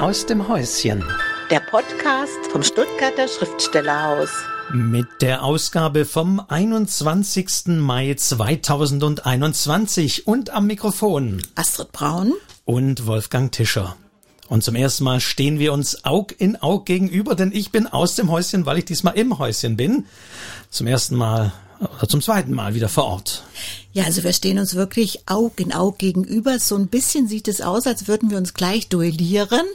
aus dem Häuschen. Der Podcast vom Stuttgarter Schriftstellerhaus. Mit der Ausgabe vom 21. Mai 2021 und am Mikrofon Astrid Braun und Wolfgang Tischer. Und zum ersten Mal stehen wir uns Aug in Aug gegenüber, denn ich bin aus dem Häuschen, weil ich diesmal im Häuschen bin. Zum ersten Mal oder zum zweiten Mal wieder vor Ort. Ja, also wir stehen uns wirklich Aug in Aug gegenüber. So ein bisschen sieht es aus, als würden wir uns gleich duellieren.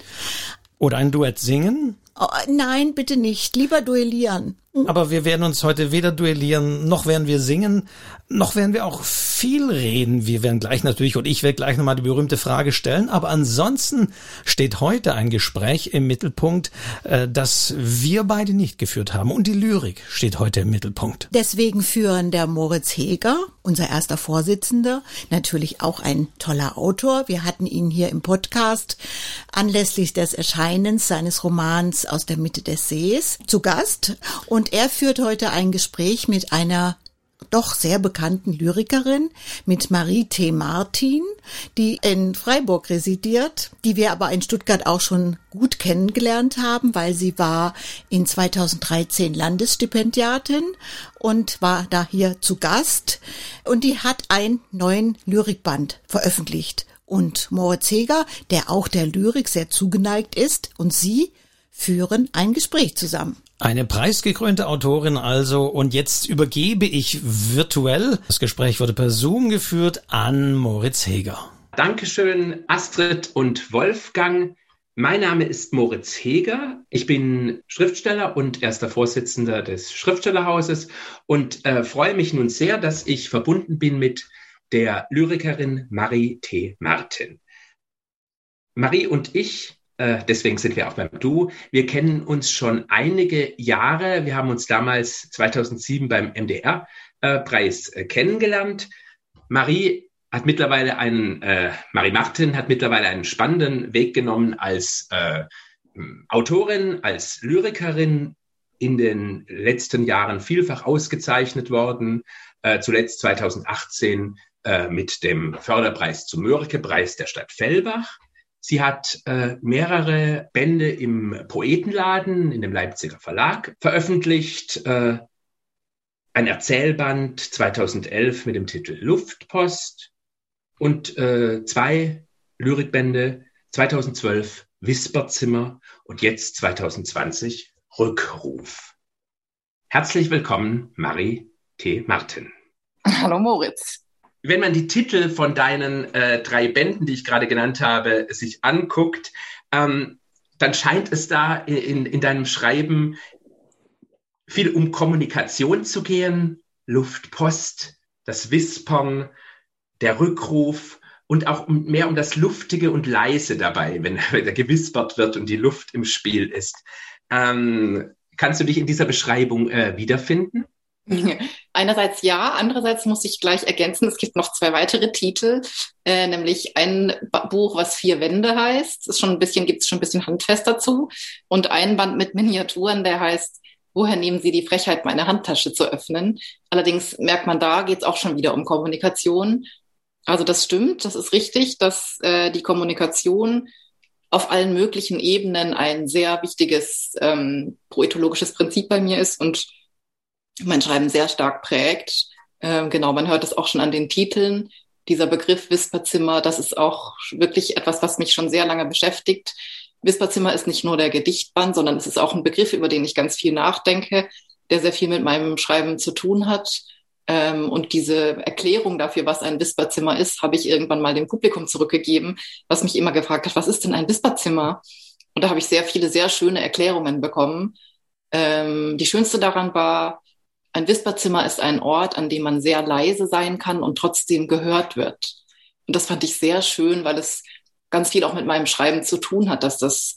Oder ein Duett singen. Oh, nein, bitte nicht. Lieber duellieren. Aber wir werden uns heute weder duellieren, noch werden wir singen, noch werden wir auch viel reden. Wir werden gleich natürlich, und ich werde gleich nochmal die berühmte Frage stellen, aber ansonsten steht heute ein Gespräch im Mittelpunkt, äh, das wir beide nicht geführt haben. Und die Lyrik steht heute im Mittelpunkt. Deswegen führen der Moritz Heger, unser erster Vorsitzender, natürlich auch ein toller Autor. Wir hatten ihn hier im Podcast anlässlich des Erscheinens seines Romans aus der Mitte des Sees zu Gast. Und er führt heute ein Gespräch mit einer doch sehr bekannten Lyrikerin, mit Marie T. Martin, die in Freiburg residiert, die wir aber in Stuttgart auch schon gut kennengelernt haben, weil sie war in 2013 Landesstipendiatin und war da hier zu Gast. Und die hat einen neuen Lyrikband veröffentlicht. Und Moritz Heger, der auch der Lyrik sehr zugeneigt ist, und sie führen ein Gespräch zusammen. Eine preisgekrönte Autorin also. Und jetzt übergebe ich virtuell, das Gespräch wurde per Zoom geführt, an Moritz Heger. Dankeschön, Astrid und Wolfgang. Mein Name ist Moritz Heger. Ich bin Schriftsteller und erster Vorsitzender des Schriftstellerhauses und äh, freue mich nun sehr, dass ich verbunden bin mit der Lyrikerin Marie T. Martin. Marie und ich deswegen sind wir auch beim Du. Wir kennen uns schon einige Jahre. Wir haben uns damals 2007 beim MDR-Preis äh, kennengelernt. Marie hat mittlerweile einen, äh, Marie Martin hat mittlerweile einen spannenden Weg genommen als äh, Autorin, als Lyrikerin, in den letzten Jahren vielfach ausgezeichnet worden, äh, zuletzt 2018 äh, mit dem Förderpreis zum Mörike-Preis der Stadt Fellbach. Sie hat äh, mehrere Bände im Poetenladen in dem Leipziger Verlag veröffentlicht. Äh, ein Erzählband 2011 mit dem Titel Luftpost und äh, zwei Lyrikbände 2012 Wisperzimmer und jetzt 2020 Rückruf. Herzlich willkommen, Marie T. Martin. Hallo Moritz wenn man die Titel von deinen äh, drei Bänden, die ich gerade genannt habe, sich anguckt, ähm, dann scheint es da in, in deinem Schreiben viel um Kommunikation zu gehen, Luftpost, das Wispern, der Rückruf und auch mehr um das Luftige und Leise dabei, wenn, wenn da gewispert wird und die Luft im Spiel ist. Ähm, kannst du dich in dieser Beschreibung äh, wiederfinden? Einerseits ja, andererseits muss ich gleich ergänzen, es gibt noch zwei weitere Titel, äh, nämlich ein Buch, was Vier Wände heißt, ist schon ein bisschen, gibt es schon ein bisschen handfest dazu, und ein Band mit Miniaturen, der heißt Woher nehmen Sie die Frechheit, meine Handtasche zu öffnen? Allerdings merkt man, da geht es auch schon wieder um Kommunikation. Also das stimmt, das ist richtig, dass äh, die Kommunikation auf allen möglichen Ebenen ein sehr wichtiges ähm, poetologisches Prinzip bei mir ist und mein Schreiben sehr stark prägt. Ähm, genau, man hört es auch schon an den Titeln. Dieser Begriff Wisperzimmer, das ist auch wirklich etwas, was mich schon sehr lange beschäftigt. Wisperzimmer ist nicht nur der Gedichtband, sondern es ist auch ein Begriff, über den ich ganz viel nachdenke, der sehr viel mit meinem Schreiben zu tun hat. Ähm, und diese Erklärung dafür, was ein Wisperzimmer ist, habe ich irgendwann mal dem Publikum zurückgegeben, was mich immer gefragt hat, was ist denn ein Wisperzimmer? Und da habe ich sehr viele, sehr schöne Erklärungen bekommen. Ähm, die schönste daran war, ein Wisperzimmer ist ein Ort, an dem man sehr leise sein kann und trotzdem gehört wird. Und das fand ich sehr schön, weil es ganz viel auch mit meinem Schreiben zu tun hat, dass das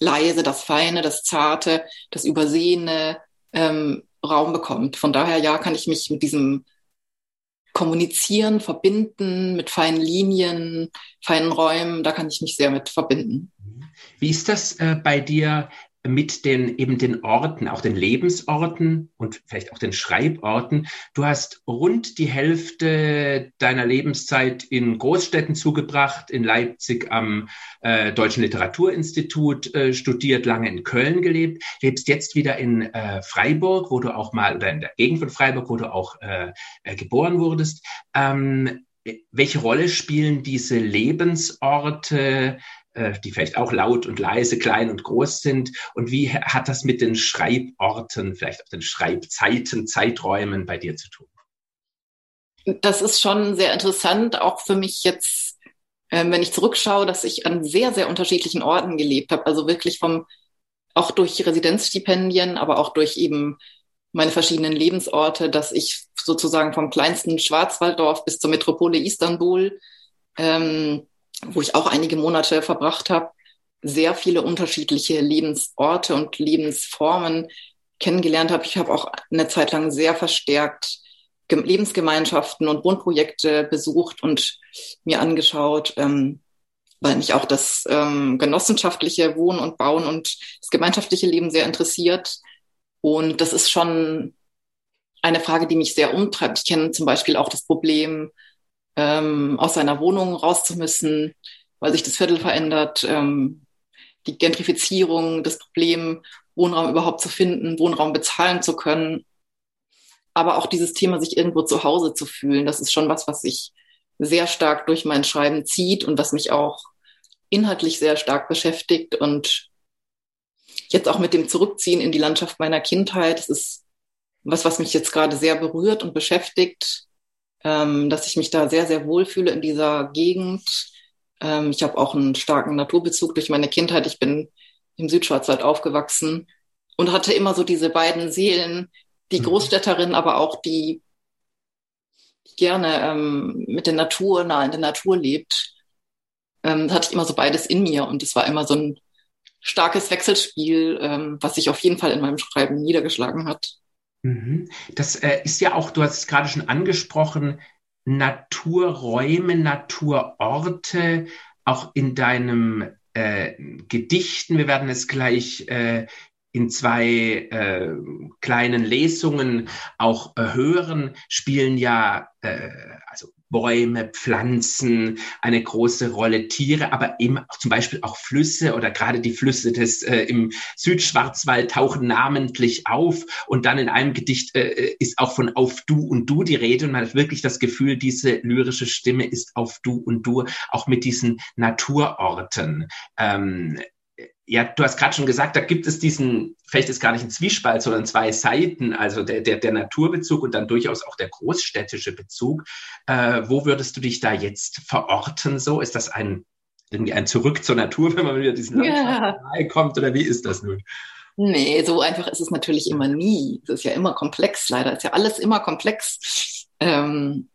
leise, das feine, das zarte, das übersehene ähm, Raum bekommt. Von daher ja, kann ich mich mit diesem Kommunizieren, Verbinden, mit feinen Linien, feinen Räumen, da kann ich mich sehr mit verbinden. Wie ist das äh, bei dir? Mit den eben den Orten, auch den Lebensorten und vielleicht auch den Schreiborten. Du hast rund die Hälfte deiner Lebenszeit in Großstädten zugebracht, in Leipzig am äh, Deutschen Literaturinstitut äh, studiert, lange in Köln gelebt, lebst jetzt wieder in äh, Freiburg, wo du auch mal oder in der Gegend von Freiburg, wo du auch äh, äh, geboren wurdest. Ähm, welche Rolle spielen diese Lebensorte die vielleicht auch laut und leise, klein und groß sind? Und wie hat das mit den Schreiborten, vielleicht auch den Schreibzeiten, Zeiträumen bei dir zu tun? Das ist schon sehr interessant, auch für mich jetzt, äh, wenn ich zurückschaue, dass ich an sehr, sehr unterschiedlichen Orten gelebt habe. Also wirklich vom, auch durch Residenzstipendien, aber auch durch eben meine verschiedenen Lebensorte, dass ich sozusagen vom kleinsten Schwarzwalddorf bis zur Metropole Istanbul ähm, wo ich auch einige Monate verbracht habe, sehr viele unterschiedliche Lebensorte und Lebensformen kennengelernt habe. Ich habe auch eine Zeit lang sehr verstärkt Lebensgemeinschaften und Wohnprojekte besucht und mir angeschaut, ähm, weil mich auch das ähm, genossenschaftliche Wohnen und Bauen und das gemeinschaftliche Leben sehr interessiert. Und das ist schon eine Frage, die mich sehr umtreibt. Ich kenne zum Beispiel auch das Problem ähm, aus seiner Wohnung raus zu müssen, weil sich das Viertel verändert, ähm, die Gentrifizierung, das Problem, Wohnraum überhaupt zu finden, Wohnraum bezahlen zu können. Aber auch dieses Thema, sich irgendwo zu Hause zu fühlen, das ist schon was, was sich sehr stark durch mein Schreiben zieht und was mich auch inhaltlich sehr stark beschäftigt. Und jetzt auch mit dem Zurückziehen in die Landschaft meiner Kindheit, das ist was, was mich jetzt gerade sehr berührt und beschäftigt ähm, dass ich mich da sehr, sehr wohl fühle in dieser Gegend. Ähm, ich habe auch einen starken Naturbezug durch meine Kindheit. Ich bin im Südschwarzwald aufgewachsen und hatte immer so diese beiden Seelen, die mhm. Großstädterin, aber auch die, die gerne ähm, mit der Natur, nah in der Natur lebt. Ähm, hatte ich immer so beides in mir und es war immer so ein starkes Wechselspiel, ähm, was sich auf jeden Fall in meinem Schreiben niedergeschlagen hat. Mhm. Das äh, ist ja auch, du hast es gerade schon angesprochen, Naturräume, Naturorte, auch in deinem äh, Gedichten. Wir werden es gleich äh, in zwei äh, kleinen Lesungen auch äh, hören, spielen ja Bäume, Pflanzen eine große Rolle, Tiere, aber eben auch zum Beispiel auch Flüsse oder gerade die Flüsse des äh, im Südschwarzwald tauchen namentlich auf und dann in einem Gedicht äh, ist auch von auf du und du die Rede und man hat wirklich das Gefühl, diese lyrische Stimme ist auf du und du, auch mit diesen Naturorten. Ähm, ja, du hast gerade schon gesagt, da gibt es diesen, vielleicht ist gar nicht ein Zwiespalt, sondern zwei Seiten, also der, der, der Naturbezug und dann durchaus auch der großstädtische Bezug. Äh, wo würdest du dich da jetzt verorten? So ist das ein irgendwie ein Zurück zur Natur, wenn man wieder diesen ja. kommt, oder wie ist das nun? Nee, so einfach ist es natürlich immer nie. Es ist ja immer komplex, leider ist ja alles immer komplex. Ähm,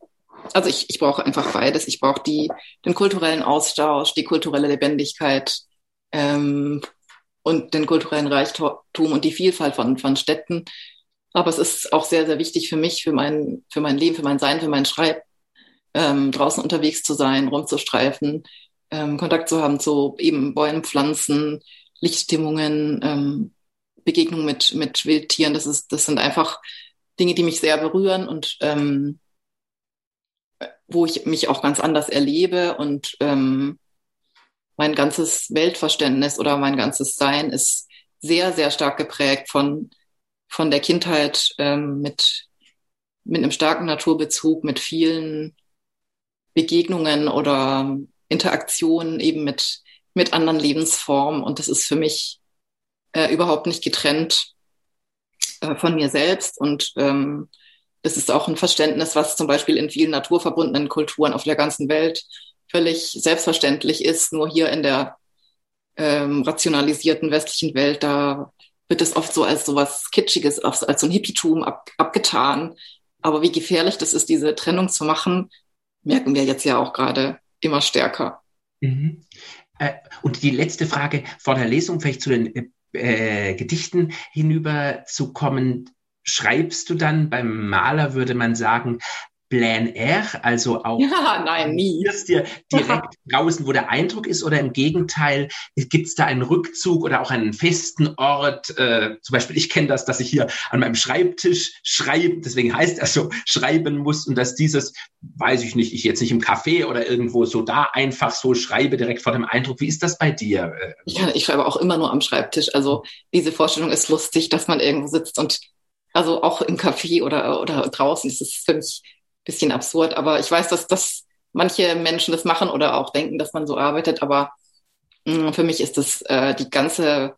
also ich, ich brauche einfach beides. Ich brauche die, den kulturellen Austausch, die kulturelle Lebendigkeit, ähm, und den kulturellen Reichtum und die Vielfalt von, von Städten. Aber es ist auch sehr, sehr wichtig für mich, für mein, für mein Leben, für mein Sein, für mein Schreib, ähm, draußen unterwegs zu sein, rumzustreifen, ähm, Kontakt zu haben zu eben Bäumen, Pflanzen, Lichtstimmungen, ähm, Begegnungen mit, mit Wildtieren. Das, ist, das sind einfach Dinge, die mich sehr berühren und ähm, wo ich mich auch ganz anders erlebe und ähm, mein ganzes Weltverständnis oder mein ganzes Sein ist sehr, sehr stark geprägt von, von der Kindheit ähm, mit, mit einem starken Naturbezug, mit vielen Begegnungen oder Interaktionen eben mit, mit anderen Lebensformen. Und das ist für mich äh, überhaupt nicht getrennt äh, von mir selbst. Und ähm, das ist auch ein Verständnis, was zum Beispiel in vielen naturverbundenen Kulturen auf der ganzen Welt völlig selbstverständlich ist. Nur hier in der ähm, rationalisierten westlichen Welt, da wird es oft so als so was Kitschiges, als so ein Hippietum ab, abgetan. Aber wie gefährlich das ist, diese Trennung zu machen, merken wir jetzt ja auch gerade immer stärker. Mhm. Äh, und die letzte Frage vor der Lesung, vielleicht zu den äh, Gedichten hinüber zu kommen. Schreibst du dann, beim Maler würde man sagen, Plan R, also auch ja, nein, nie. dir direkt draußen, wo der Eindruck ist, oder im Gegenteil, gibt es da einen Rückzug oder auch einen festen Ort? Äh, zum Beispiel, ich kenne das, dass ich hier an meinem Schreibtisch schreibe, deswegen heißt er so, schreiben muss und dass dieses, weiß ich nicht, ich jetzt nicht im Café oder irgendwo so da einfach so schreibe, direkt vor dem Eindruck. Wie ist das bei dir? Ich, kann, ich schreibe auch immer nur am Schreibtisch. Also diese Vorstellung ist lustig, dass man irgendwo sitzt und also auch im Café oder, oder draußen ist es für mich bisschen absurd, aber ich weiß, dass das manche Menschen das machen oder auch denken, dass man so arbeitet, aber mh, mm, für mich ist das äh, die ganze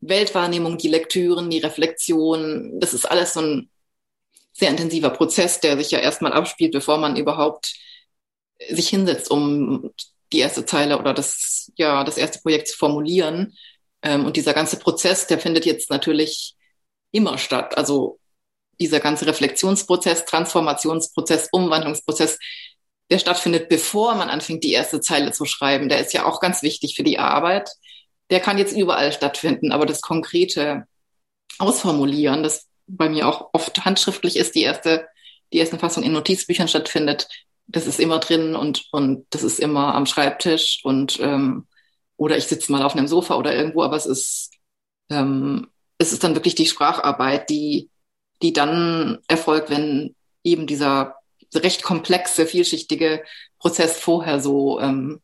Weltwahrnehmung, die Lektüren, die Reflexion, das ist alles so ein sehr intensiver Prozess, der sich ja erstmal abspielt, bevor man überhaupt sich hinsetzt, um die erste Zeile oder das, ja, das erste Projekt zu formulieren. Ähm, und dieser ganze Prozess, der findet jetzt natürlich immer statt. Also dieser ganze Reflexionsprozess, Transformationsprozess, Umwandlungsprozess, der stattfindet, bevor man anfängt, die erste Zeile zu schreiben, der ist ja auch ganz wichtig für die Arbeit. Der kann jetzt überall stattfinden, aber das konkrete Ausformulieren, das bei mir auch oft handschriftlich ist, die erste, die erste Fassung in Notizbüchern stattfindet, das ist immer drin und, und das ist immer am Schreibtisch und ähm, oder ich sitze mal auf einem Sofa oder irgendwo, aber es ist, ähm, es ist dann wirklich die Spracharbeit, die, die dann erfolgt, wenn eben dieser recht komplexe, vielschichtige Prozess vorher so ähm,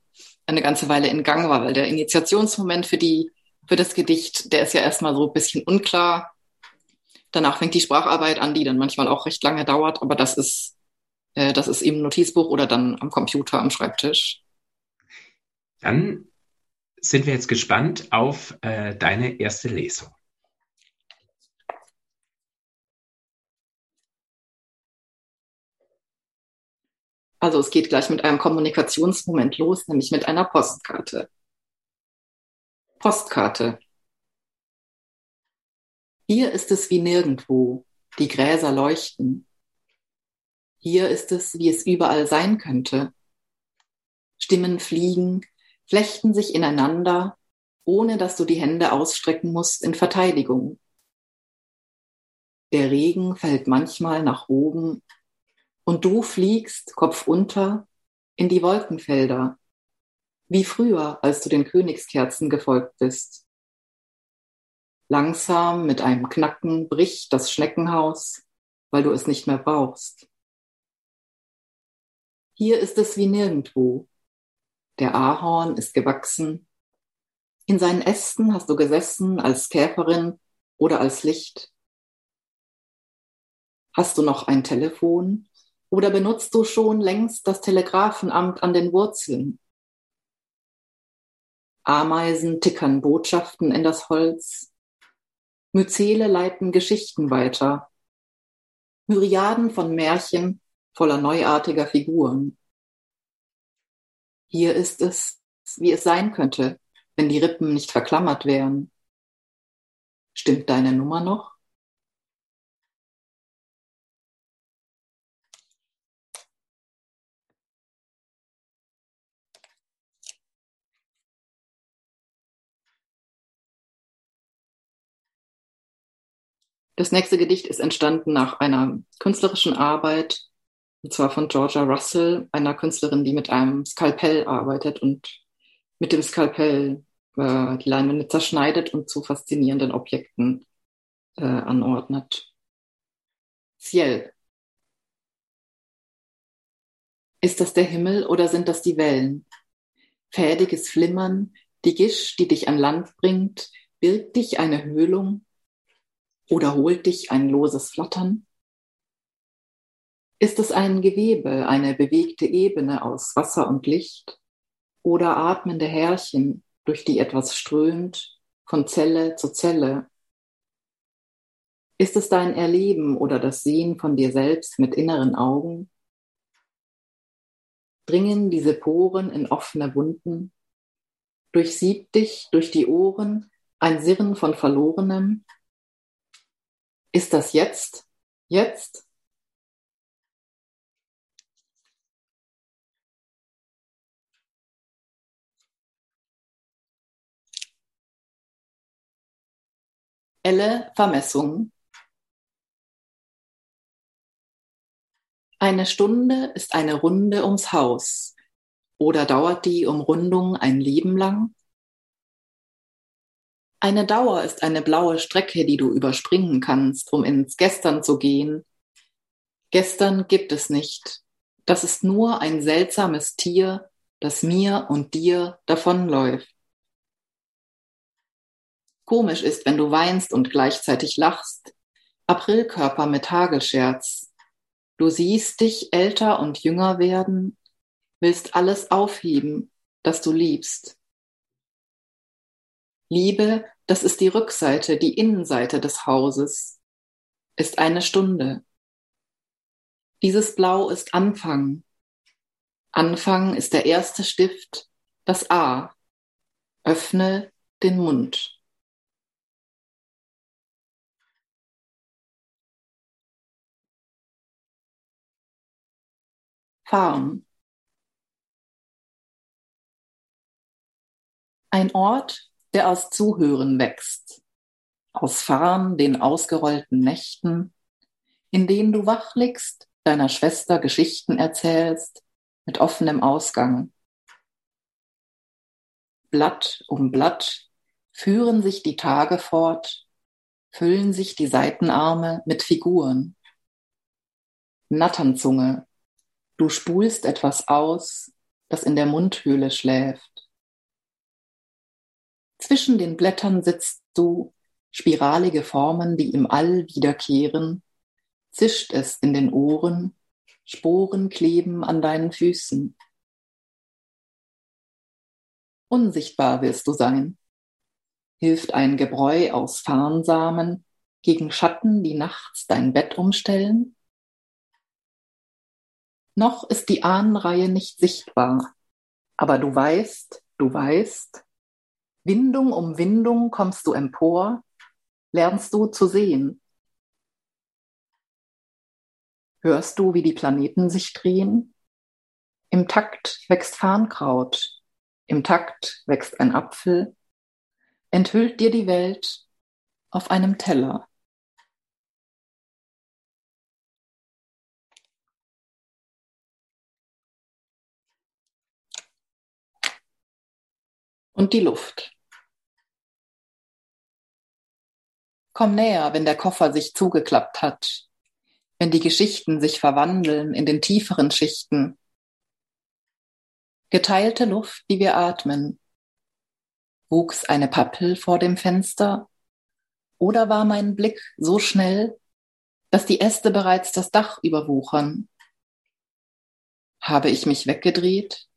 eine ganze Weile in Gang war, weil der Initiationsmoment für die für das Gedicht, der ist ja erstmal so ein bisschen unklar. Danach fängt die Spracharbeit an, die dann manchmal auch recht lange dauert, aber das ist äh, das ist eben Notizbuch oder dann am Computer am Schreibtisch. Dann sind wir jetzt gespannt auf äh, deine erste Lesung. Also es geht gleich mit einem Kommunikationsmoment los, nämlich mit einer Postkarte. Postkarte. Hier ist es wie nirgendwo, die Gräser leuchten. Hier ist es, wie es überall sein könnte. Stimmen fliegen, flechten sich ineinander, ohne dass du die Hände ausstrecken musst in Verteidigung. Der Regen fällt manchmal nach oben und du fliegst kopfunter in die Wolkenfelder, wie früher, als du den Königskerzen gefolgt bist. Langsam mit einem Knacken bricht das Schneckenhaus, weil du es nicht mehr brauchst. Hier ist es wie nirgendwo. Der Ahorn ist gewachsen. In seinen Ästen hast du gesessen als Käferin oder als Licht. Hast du noch ein Telefon oder benutzt du schon längst das Telegrafenamt an den Wurzeln? Ameisen tickern Botschaften in das Holz. Myzele leiten Geschichten weiter. Myriaden von Märchen voller neuartiger Figuren. Hier ist es, wie es sein könnte, wenn die Rippen nicht verklammert wären. Stimmt deine Nummer noch? Das nächste Gedicht ist entstanden nach einer künstlerischen Arbeit, und zwar von Georgia Russell, einer Künstlerin, die mit einem Skalpell arbeitet und mit dem Skalpell äh, die Leinwände zerschneidet und zu faszinierenden Objekten äh, anordnet. Ciel. Ist das der Himmel oder sind das die Wellen? Fädiges Flimmern, die Gisch, die dich an Land bringt, birgt dich eine Höhlung, oder holt dich ein loses Flattern? Ist es ein Gewebe, eine bewegte Ebene aus Wasser und Licht oder atmende Härchen, durch die etwas strömt, von Zelle zu Zelle? Ist es dein Erleben oder das Sehen von dir selbst mit inneren Augen? Dringen diese Poren in offene Wunden? Durchsiebt dich durch die Ohren ein Sirren von Verlorenem? Ist das jetzt? Jetzt? Elle Vermessung. Eine Stunde ist eine Runde ums Haus. Oder dauert die Umrundung ein Leben lang? Eine Dauer ist eine blaue Strecke, die du überspringen kannst, um ins Gestern zu gehen. Gestern gibt es nicht. Das ist nur ein seltsames Tier, das mir und dir davonläuft. Komisch ist, wenn du weinst und gleichzeitig lachst. Aprilkörper mit Hagelscherz. Du siehst dich älter und jünger werden, willst alles aufheben, das du liebst. Liebe, das ist die Rückseite, die Innenseite des Hauses, ist eine Stunde. Dieses Blau ist Anfang. Anfang ist der erste Stift, das A. Öffne den Mund. Farm. Ein Ort, der aus Zuhören wächst, aus Farn den ausgerollten Nächten, in denen du wach liegst, deiner Schwester Geschichten erzählst, mit offenem Ausgang. Blatt um Blatt führen sich die Tage fort, füllen sich die Seitenarme mit Figuren. Natternzunge Du spulst etwas aus, das in der Mundhöhle schläft. Zwischen den Blättern sitzt du, spiralige Formen, die im All wiederkehren, zischt es in den Ohren, Sporen kleben an deinen Füßen. Unsichtbar willst du sein. Hilft ein Gebräu aus Farnsamen gegen Schatten, die nachts dein Bett umstellen? Noch ist die Ahnenreihe nicht sichtbar. Aber du weißt, du weißt, Windung um Windung kommst du empor, lernst du zu sehen. Hörst du, wie die Planeten sich drehen? Im Takt wächst Farnkraut, im Takt wächst ein Apfel, enthüllt dir die Welt auf einem Teller. Und die Luft. Komm näher, wenn der Koffer sich zugeklappt hat, wenn die Geschichten sich verwandeln in den tieferen Schichten. Geteilte Luft, die wir atmen. Wuchs eine Pappel vor dem Fenster? Oder war mein Blick so schnell, dass die Äste bereits das Dach überwuchern? Habe ich mich weggedreht?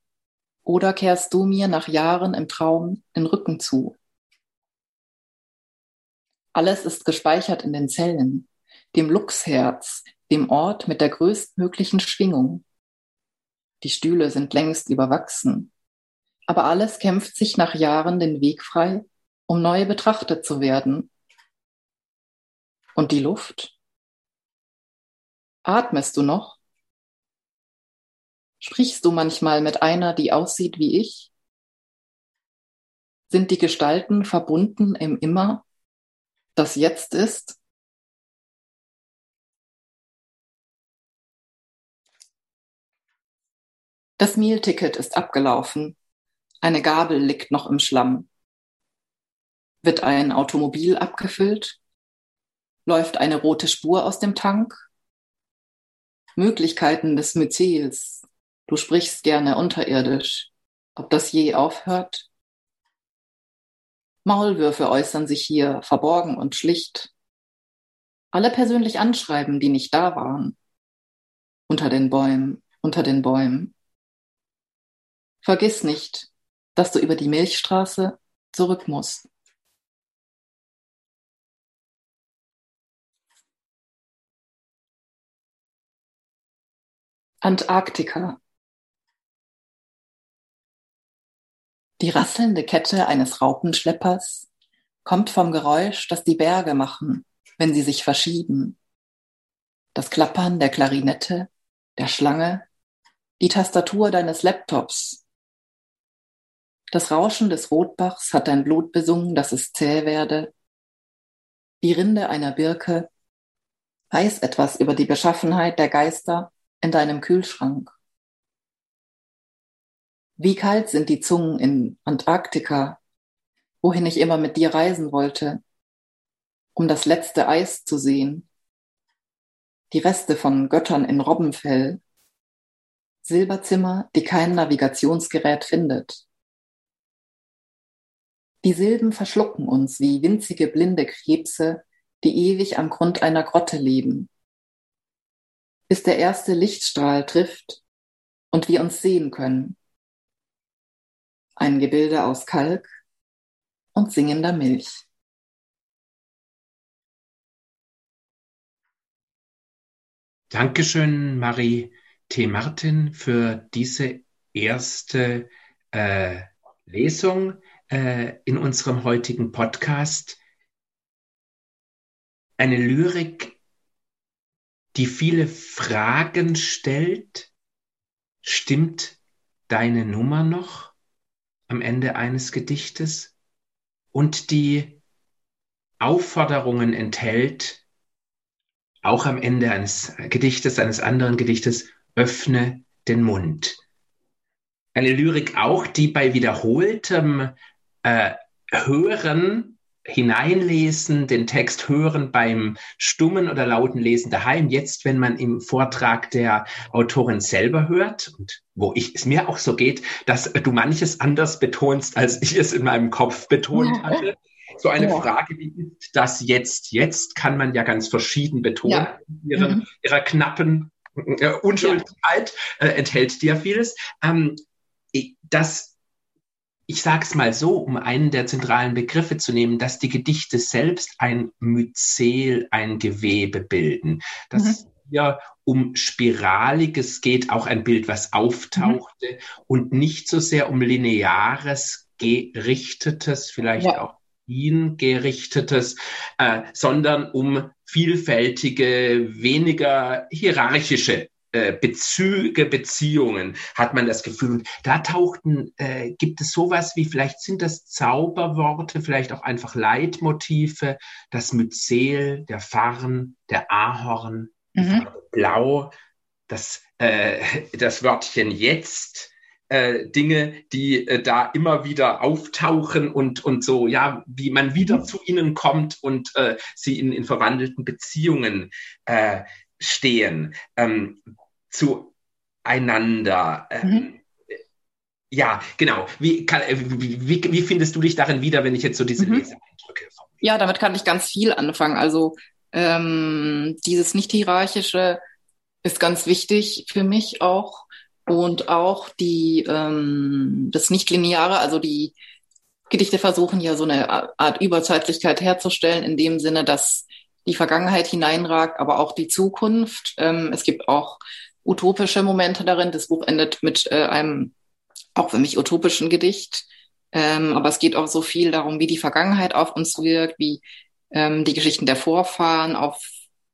Oder kehrst du mir nach Jahren im Traum den Rücken zu? Alles ist gespeichert in den Zellen, dem Luchsherz, dem Ort mit der größtmöglichen Schwingung. Die Stühle sind längst überwachsen, aber alles kämpft sich nach Jahren den Weg frei, um neu betrachtet zu werden. Und die Luft? Atmest du noch? Sprichst du manchmal mit einer, die aussieht wie ich? Sind die Gestalten verbunden im Immer, das jetzt ist? Das Mealticket ist abgelaufen. Eine Gabel liegt noch im Schlamm. Wird ein Automobil abgefüllt? Läuft eine rote Spur aus dem Tank? Möglichkeiten des Myzels Du sprichst gerne unterirdisch. Ob das je aufhört? Maulwürfe äußern sich hier verborgen und schlicht. Alle persönlich anschreiben, die nicht da waren. Unter den Bäumen, unter den Bäumen. Vergiss nicht, dass du über die Milchstraße zurück musst. Antarktika Die rasselnde Kette eines Raupenschleppers kommt vom Geräusch, das die Berge machen, wenn sie sich verschieben. Das Klappern der Klarinette, der Schlange, die Tastatur deines Laptops. Das Rauschen des Rotbachs hat dein Blut besungen, dass es zäh werde. Die Rinde einer Birke weiß etwas über die Beschaffenheit der Geister in deinem Kühlschrank? Wie kalt sind die Zungen in Antarktika, wohin ich immer mit dir reisen wollte, um das letzte Eis zu sehen? Die Reste von Göttern in Robbenfell, Silberzimmer, die kein Navigationsgerät findet. Die Silben verschlucken uns wie winzige blinde Krebse, die ewig am Grund einer Grotte leben. Bis der erste Lichtstrahl trifft und wir uns sehen können. Ein Gebilde aus Kalk und singender Milch. Dankeschön, Marie T. Martin, für diese erste äh, Lesung äh, in unserem heutigen Podcast. Eine Lyrik, die viele Fragen stellt. Stimmt deine Nummer noch am Ende eines Gedichtes? Und die Aufforderungen enthält, auch am Ende eines Gedichtes, eines anderen Gedichtes, öffne den Mund. Eine Lyrik auch, die bei wiederholtem äh, Hören, Hineinlesen, den Text hören beim stummen oder lauten Lesen daheim, jetzt, wenn man im Vortrag der Autorin selber hört und wo ich, es mir auch so geht, dass du manches anders betonst, als ich es in meinem Kopf betont hatte. So eine ja. Frage, wie ist das jetzt? Jetzt kann man ja ganz verschieden betonen. Ja. Ihren, mhm. Ihrer knappen äh, Unschuldigkeit ja. äh, enthält ja vieles. Ähm, das ich sage es mal so, um einen der zentralen Begriffe zu nehmen, dass die Gedichte selbst ein Myzel, ein Gewebe bilden. Dass mhm. hier um Spiraliges geht, auch ein Bild, was auftauchte mhm. und nicht so sehr um lineares, gerichtetes, vielleicht ja. auch ihn gerichtetes, äh, sondern um vielfältige, weniger hierarchische Bezüge, Beziehungen, hat man das Gefühl. Und da tauchten, äh, gibt es sowas wie, vielleicht sind das Zauberworte, vielleicht auch einfach Leitmotive, das Myzel, der Farn, der Ahorn, mhm. Blau, das, äh, das Wörtchen jetzt, äh, Dinge, die äh, da immer wieder auftauchen und, und so, ja, wie man wieder mhm. zu ihnen kommt und äh, sie in, in verwandelten Beziehungen äh, stehen. Ähm, zueinander. Ähm, mhm. Ja, genau. Wie, kann, äh, wie, wie, findest du dich darin wieder, wenn ich jetzt so diese mhm. Leseeindrücke Ja, damit kann ich ganz viel anfangen. Also ähm, dieses nicht-hierarchische ist ganz wichtig für mich auch. Und auch die ähm, das Nicht-Lineare, also die Gedichte versuchen ja so eine Art Überzeitlichkeit herzustellen, in dem Sinne, dass die Vergangenheit hineinragt, aber auch die Zukunft. Ähm, es gibt auch utopische Momente darin. Das Buch endet mit äh, einem auch für mich utopischen Gedicht. Ähm, aber es geht auch so viel darum, wie die Vergangenheit auf uns wirkt, wie ähm, die Geschichten der Vorfahren auf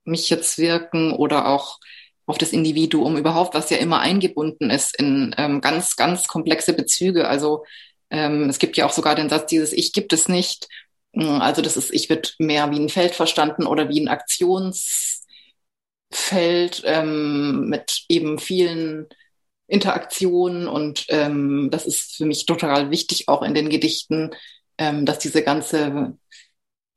mich jetzt wirken oder auch auf das Individuum überhaupt, was ja immer eingebunden ist in ähm, ganz, ganz komplexe Bezüge. Also ähm, es gibt ja auch sogar den Satz, dieses Ich gibt es nicht. Also das ist, ich wird mehr wie ein Feld verstanden oder wie ein Aktions Feld ähm, mit eben vielen Interaktionen und ähm, das ist für mich total wichtig auch in den Gedichten, ähm, dass diese ganze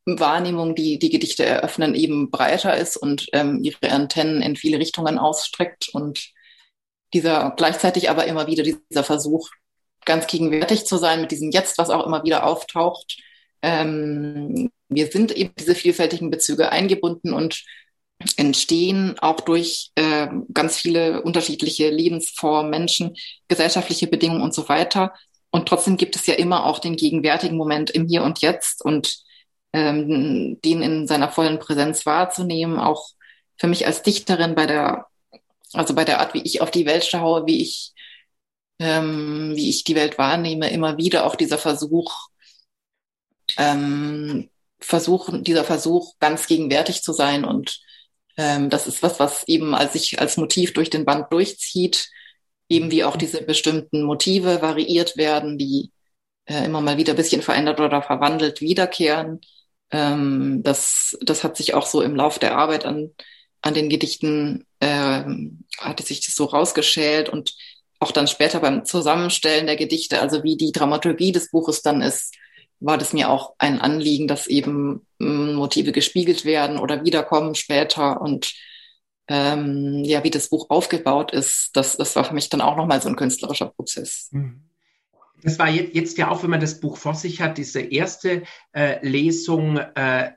Wahrnehmung, die die Gedichte eröffnen, eben breiter ist und ähm, ihre Antennen in viele Richtungen ausstreckt und dieser gleichzeitig aber immer wieder dieser Versuch, ganz gegenwärtig zu sein mit diesem Jetzt, was auch immer wieder auftaucht. Ähm, wir sind eben diese vielfältigen Bezüge eingebunden und entstehen auch durch äh, ganz viele unterschiedliche Lebensformen, Menschen, gesellschaftliche Bedingungen und so weiter. Und trotzdem gibt es ja immer auch den gegenwärtigen Moment im Hier und Jetzt und ähm, den in seiner vollen Präsenz wahrzunehmen, auch für mich als Dichterin bei der, also bei der Art, wie ich auf die Welt schaue, wie ich, ähm, wie ich die Welt wahrnehme, immer wieder auch dieser Versuch, ähm, versuchen, dieser Versuch, ganz gegenwärtig zu sein und ähm, das ist was, was eben als sich als Motiv durch den Band durchzieht, eben wie auch diese bestimmten Motive variiert werden, die äh, immer mal wieder ein bisschen verändert oder verwandelt wiederkehren. Ähm, das, das hat sich auch so im Lauf der Arbeit an an den Gedichten äh, hatte sich das so rausgeschält und auch dann später beim Zusammenstellen der Gedichte, also wie die Dramaturgie des Buches dann ist, war das mir auch ein Anliegen, dass eben mm, Motive gespiegelt werden oder wiederkommen später und ähm, ja, wie das Buch aufgebaut ist, das, das war für mich dann auch nochmal so ein künstlerischer Prozess. Mhm. Das war jetzt ja auch, wenn man das Buch vor sich hat, diese erste äh, Lesung äh,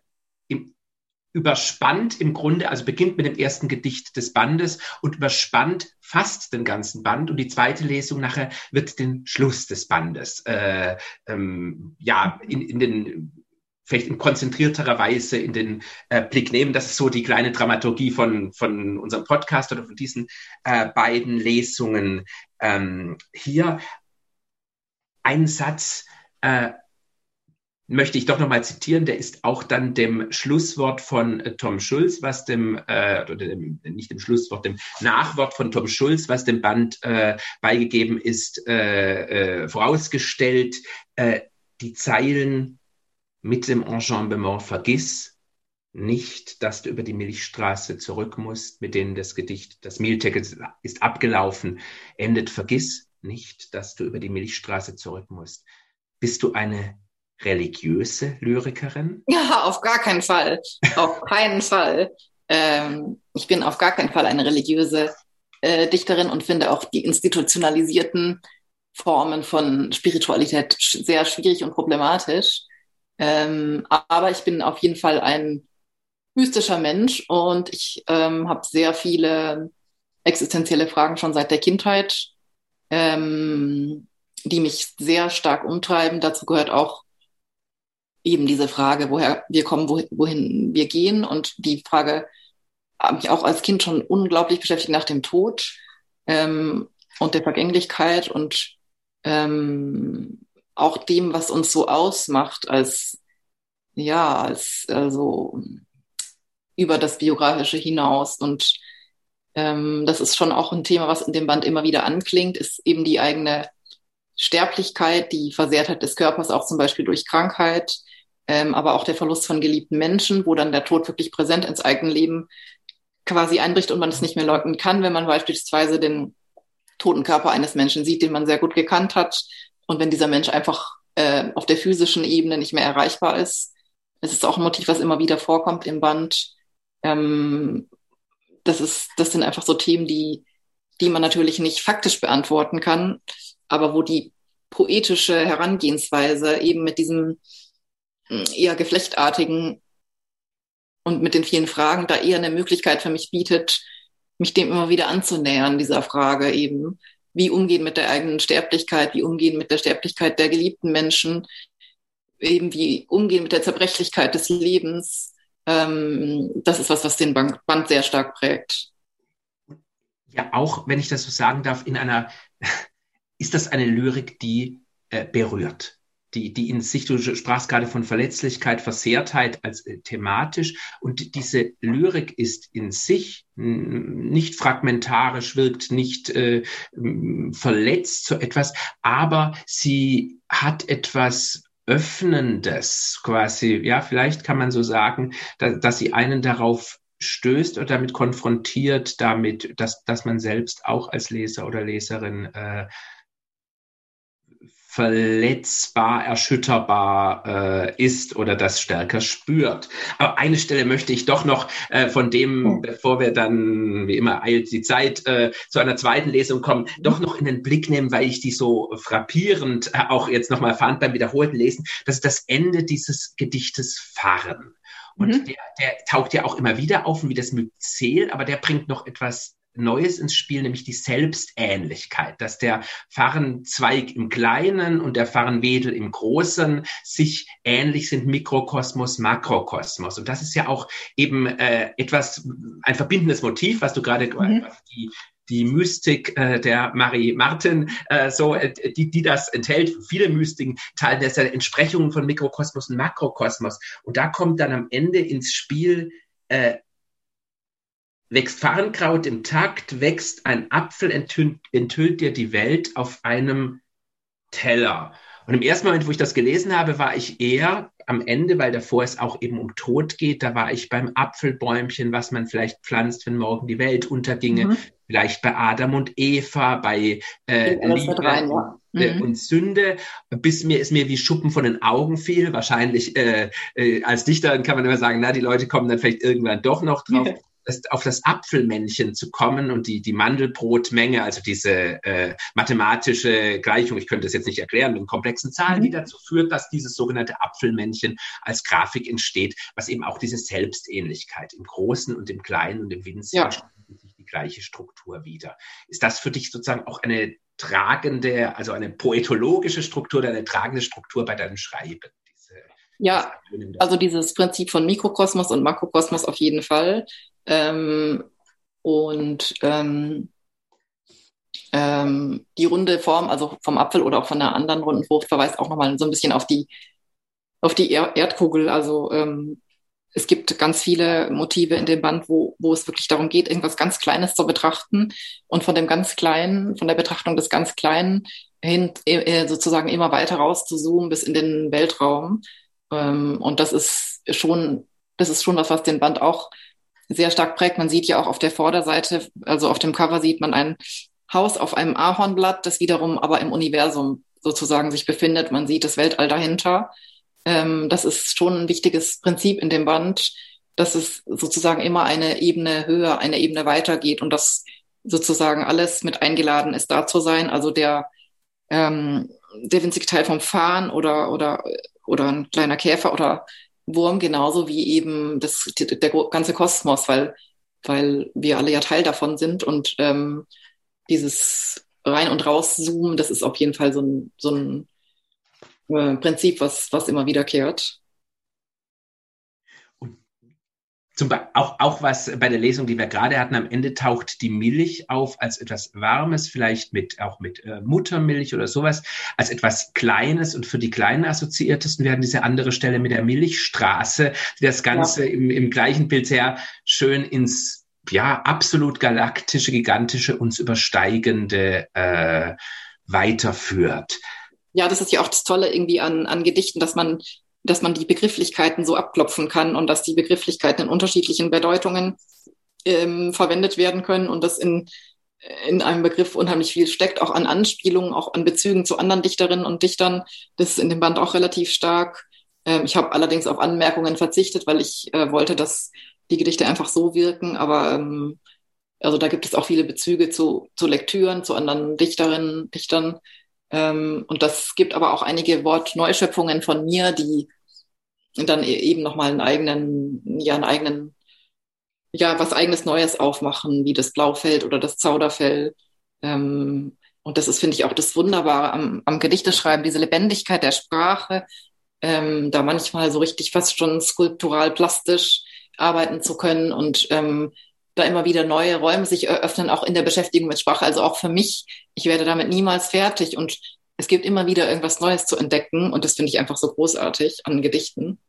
im, überspannt im Grunde, also beginnt mit dem ersten Gedicht des Bandes und überspannt fast den ganzen Band und die zweite Lesung nachher wird den Schluss des Bandes äh, ähm, ja in, in den vielleicht in konzentrierterer Weise in den äh, Blick nehmen. Das ist so die kleine Dramaturgie von, von unserem Podcast oder von diesen äh, beiden Lesungen ähm, hier. Ein Satz, äh, möchte ich doch nochmal zitieren, der ist auch dann dem Schlusswort von äh, Tom Schulz, was dem, äh, oder dem, nicht dem Schlusswort, dem Nachwort von Tom Schulz, was dem Band äh, beigegeben ist, äh, äh, vorausgestellt. Äh, die Zeilen mit dem Enjambement vergiss nicht, dass du über die Milchstraße zurück musst, mit denen das Gedicht, das Mehlticket ist abgelaufen, endet. Vergiss nicht, dass du über die Milchstraße zurück musst. Bist du eine religiöse Lyrikerin? Ja, auf gar keinen Fall. auf keinen Fall. Ähm, ich bin auf gar keinen Fall eine religiöse äh, Dichterin und finde auch die institutionalisierten Formen von Spiritualität sehr schwierig und problematisch. Ähm, aber ich bin auf jeden Fall ein mystischer Mensch und ich ähm, habe sehr viele existenzielle Fragen schon seit der Kindheit, ähm, die mich sehr stark umtreiben. Dazu gehört auch eben diese Frage, woher wir kommen, wohin wir gehen. Und die Frage hat mich auch als Kind schon unglaublich beschäftigt nach dem Tod ähm, und der Vergänglichkeit und ähm, auch dem, was uns so ausmacht als, ja, als, also über das Biografische hinaus. Und ähm, das ist schon auch ein Thema, was in dem Band immer wieder anklingt, ist eben die eigene Sterblichkeit, die Versehrtheit des Körpers, auch zum Beispiel durch Krankheit, ähm, aber auch der Verlust von geliebten Menschen, wo dann der Tod wirklich präsent ins eigene Leben quasi einbricht und man es nicht mehr leugnen kann, wenn man beispielsweise den toten Körper eines Menschen sieht, den man sehr gut gekannt hat. Und wenn dieser Mensch einfach äh, auf der physischen Ebene nicht mehr erreichbar ist. Es ist auch ein Motiv, was immer wieder vorkommt im Band. Ähm, das, ist, das sind einfach so Themen, die, die man natürlich nicht faktisch beantworten kann, aber wo die poetische Herangehensweise eben mit diesem eher geflechtartigen und mit den vielen Fragen da eher eine Möglichkeit für mich bietet, mich dem immer wieder anzunähern, dieser Frage eben, wie umgehen mit der eigenen Sterblichkeit, wie umgehen mit der Sterblichkeit der geliebten Menschen, eben wie umgehen mit der Zerbrechlichkeit des Lebens. Ähm, das ist was, was den Band sehr stark prägt. Ja, auch wenn ich das so sagen darf, in einer, ist das eine Lyrik, die äh, berührt die, die in sich, du sprachst gerade von Verletzlichkeit, Versehrtheit als äh, thematisch. Und diese Lyrik ist in sich nicht fragmentarisch, wirkt nicht äh, verletzt zu etwas, aber sie hat etwas Öffnendes quasi, ja, vielleicht kann man so sagen, da, dass sie einen darauf stößt oder damit konfrontiert, damit, dass, dass man selbst auch als Leser oder Leserin äh, verletzbar, erschütterbar äh, ist oder das stärker spürt. Aber eine Stelle möchte ich doch noch äh, von dem, oh. bevor wir dann, wie immer, eilt die Zeit, äh, zu einer zweiten Lesung kommen, doch noch in den Blick nehmen, weil ich die so frappierend äh, auch jetzt nochmal fand beim wiederholten Lesen. Das ist das Ende dieses Gedichtes Fahren. Und mhm. der, der taucht ja auch immer wieder auf, wie das Myzel, aber der bringt noch etwas Neues ins Spiel, nämlich die Selbstähnlichkeit, dass der Farrenzweig im Kleinen und der Farrenwedel im Großen sich ähnlich sind, Mikrokosmos, Makrokosmos. Und das ist ja auch eben äh, etwas, ein verbindendes Motiv, was du gerade mhm. die, die Mystik äh, der Marie Martin, äh, so, äh, die, die das enthält, viele Mystiken teilen das ja Entsprechungen von Mikrokosmos und Makrokosmos. Und da kommt dann am Ende ins Spiel äh, Wächst Farnkraut im Takt, wächst ein Apfel, enthüllt, enthüllt dir die Welt auf einem Teller. Und im ersten Moment, wo ich das gelesen habe, war ich eher am Ende, weil davor es auch eben um Tod geht. Da war ich beim Apfelbäumchen, was man vielleicht pflanzt, wenn morgen die Welt unterginge. Mhm. Vielleicht bei Adam und Eva, bei äh, Liebe rein, ja. Äh, mhm. und Sünde, bis mir es mir wie Schuppen von den Augen fiel. Wahrscheinlich äh, äh, als Dichter kann man immer sagen, na, die Leute kommen dann vielleicht irgendwann doch noch drauf. das, auf das Apfelmännchen zu kommen und die, die Mandelbrotmenge, also diese äh, mathematische Gleichung, ich könnte das jetzt nicht erklären, mit komplexen Zahlen, mhm. die dazu führt, dass dieses sogenannte Apfelmännchen als Grafik entsteht, was eben auch diese Selbstähnlichkeit im Großen und im Kleinen und im Winzigen ja. sich die gleiche Struktur wieder. Ist das für dich sozusagen auch eine tragende, also eine poetologische Struktur oder eine tragende Struktur bei deinem Schreiben? Ja, also dieses Prinzip von Mikrokosmos und Makrokosmos auf jeden Fall. Ähm, und ähm, ähm, die runde Form, also vom Apfel oder auch von einer anderen runden Frucht, verweist auch nochmal so ein bisschen auf die, auf die er Erdkugel. Also ähm, es gibt ganz viele Motive in dem Band, wo, wo es wirklich darum geht, irgendwas ganz Kleines zu betrachten und von dem ganz Kleinen, von der Betrachtung des ganz Kleinen hin äh, sozusagen immer weiter raus zu zoomen bis in den Weltraum. Ähm, und das ist schon, das ist schon was, was den Band auch sehr stark prägt. Man sieht ja auch auf der Vorderseite, also auf dem Cover sieht man ein Haus auf einem Ahornblatt, das wiederum aber im Universum sozusagen sich befindet. Man sieht das Weltall dahinter. Ähm, das ist schon ein wichtiges Prinzip in dem Band, dass es sozusagen immer eine Ebene höher, eine Ebene weiter geht und dass sozusagen alles mit eingeladen ist, da zu sein. Also der, ähm, der winzige Teil vom Fahren oder, oder, oder ein kleiner Käfer oder Wurm genauso wie eben das, der ganze Kosmos, weil, weil wir alle ja Teil davon sind und ähm, dieses rein und raus zoomen, das ist auf jeden Fall so ein, so ein äh, Prinzip, was, was immer wiederkehrt. Zum auch, auch was bei der Lesung, die wir gerade hatten, am Ende taucht die Milch auf als etwas Warmes, vielleicht mit, auch mit äh, Muttermilch oder sowas, als etwas Kleines und für die Kleinen assoziiertesten werden diese andere Stelle mit der Milchstraße, die das Ganze ja. im, im gleichen Bild sehr schön ins, ja, absolut galaktische, gigantische, uns übersteigende äh, weiterführt. Ja, das ist ja auch das Tolle irgendwie an, an Gedichten, dass man dass man die Begrifflichkeiten so abklopfen kann und dass die Begrifflichkeiten in unterschiedlichen Bedeutungen ähm, verwendet werden können und dass in, in einem Begriff unheimlich viel steckt, auch an Anspielungen, auch an Bezügen zu anderen Dichterinnen und Dichtern. Das ist in dem Band auch relativ stark. Ähm, ich habe allerdings auf Anmerkungen verzichtet, weil ich äh, wollte, dass die Gedichte einfach so wirken, aber ähm, also da gibt es auch viele Bezüge zu, zu Lektüren, zu anderen Dichterinnen, Dichtern. Ähm, und das gibt aber auch einige Wortneuschöpfungen von mir, die dann e-, eben nochmal einen eigenen, ja, einen eigenen, ja, was eigenes Neues aufmachen, wie das Blaufeld oder das Zauderfell. Ähm, und das ist, finde ich, auch das Wunderbare am, am Gedichteschreiben, diese Lebendigkeit der Sprache, ähm, da manchmal so richtig fast schon skulptural plastisch arbeiten zu können und ähm, da immer wieder neue Räume sich eröffnen, auch in der Beschäftigung mit Sprache. Also auch für mich, ich werde damit niemals fertig und es gibt immer wieder irgendwas Neues zu entdecken und das finde ich einfach so großartig an Gedichten.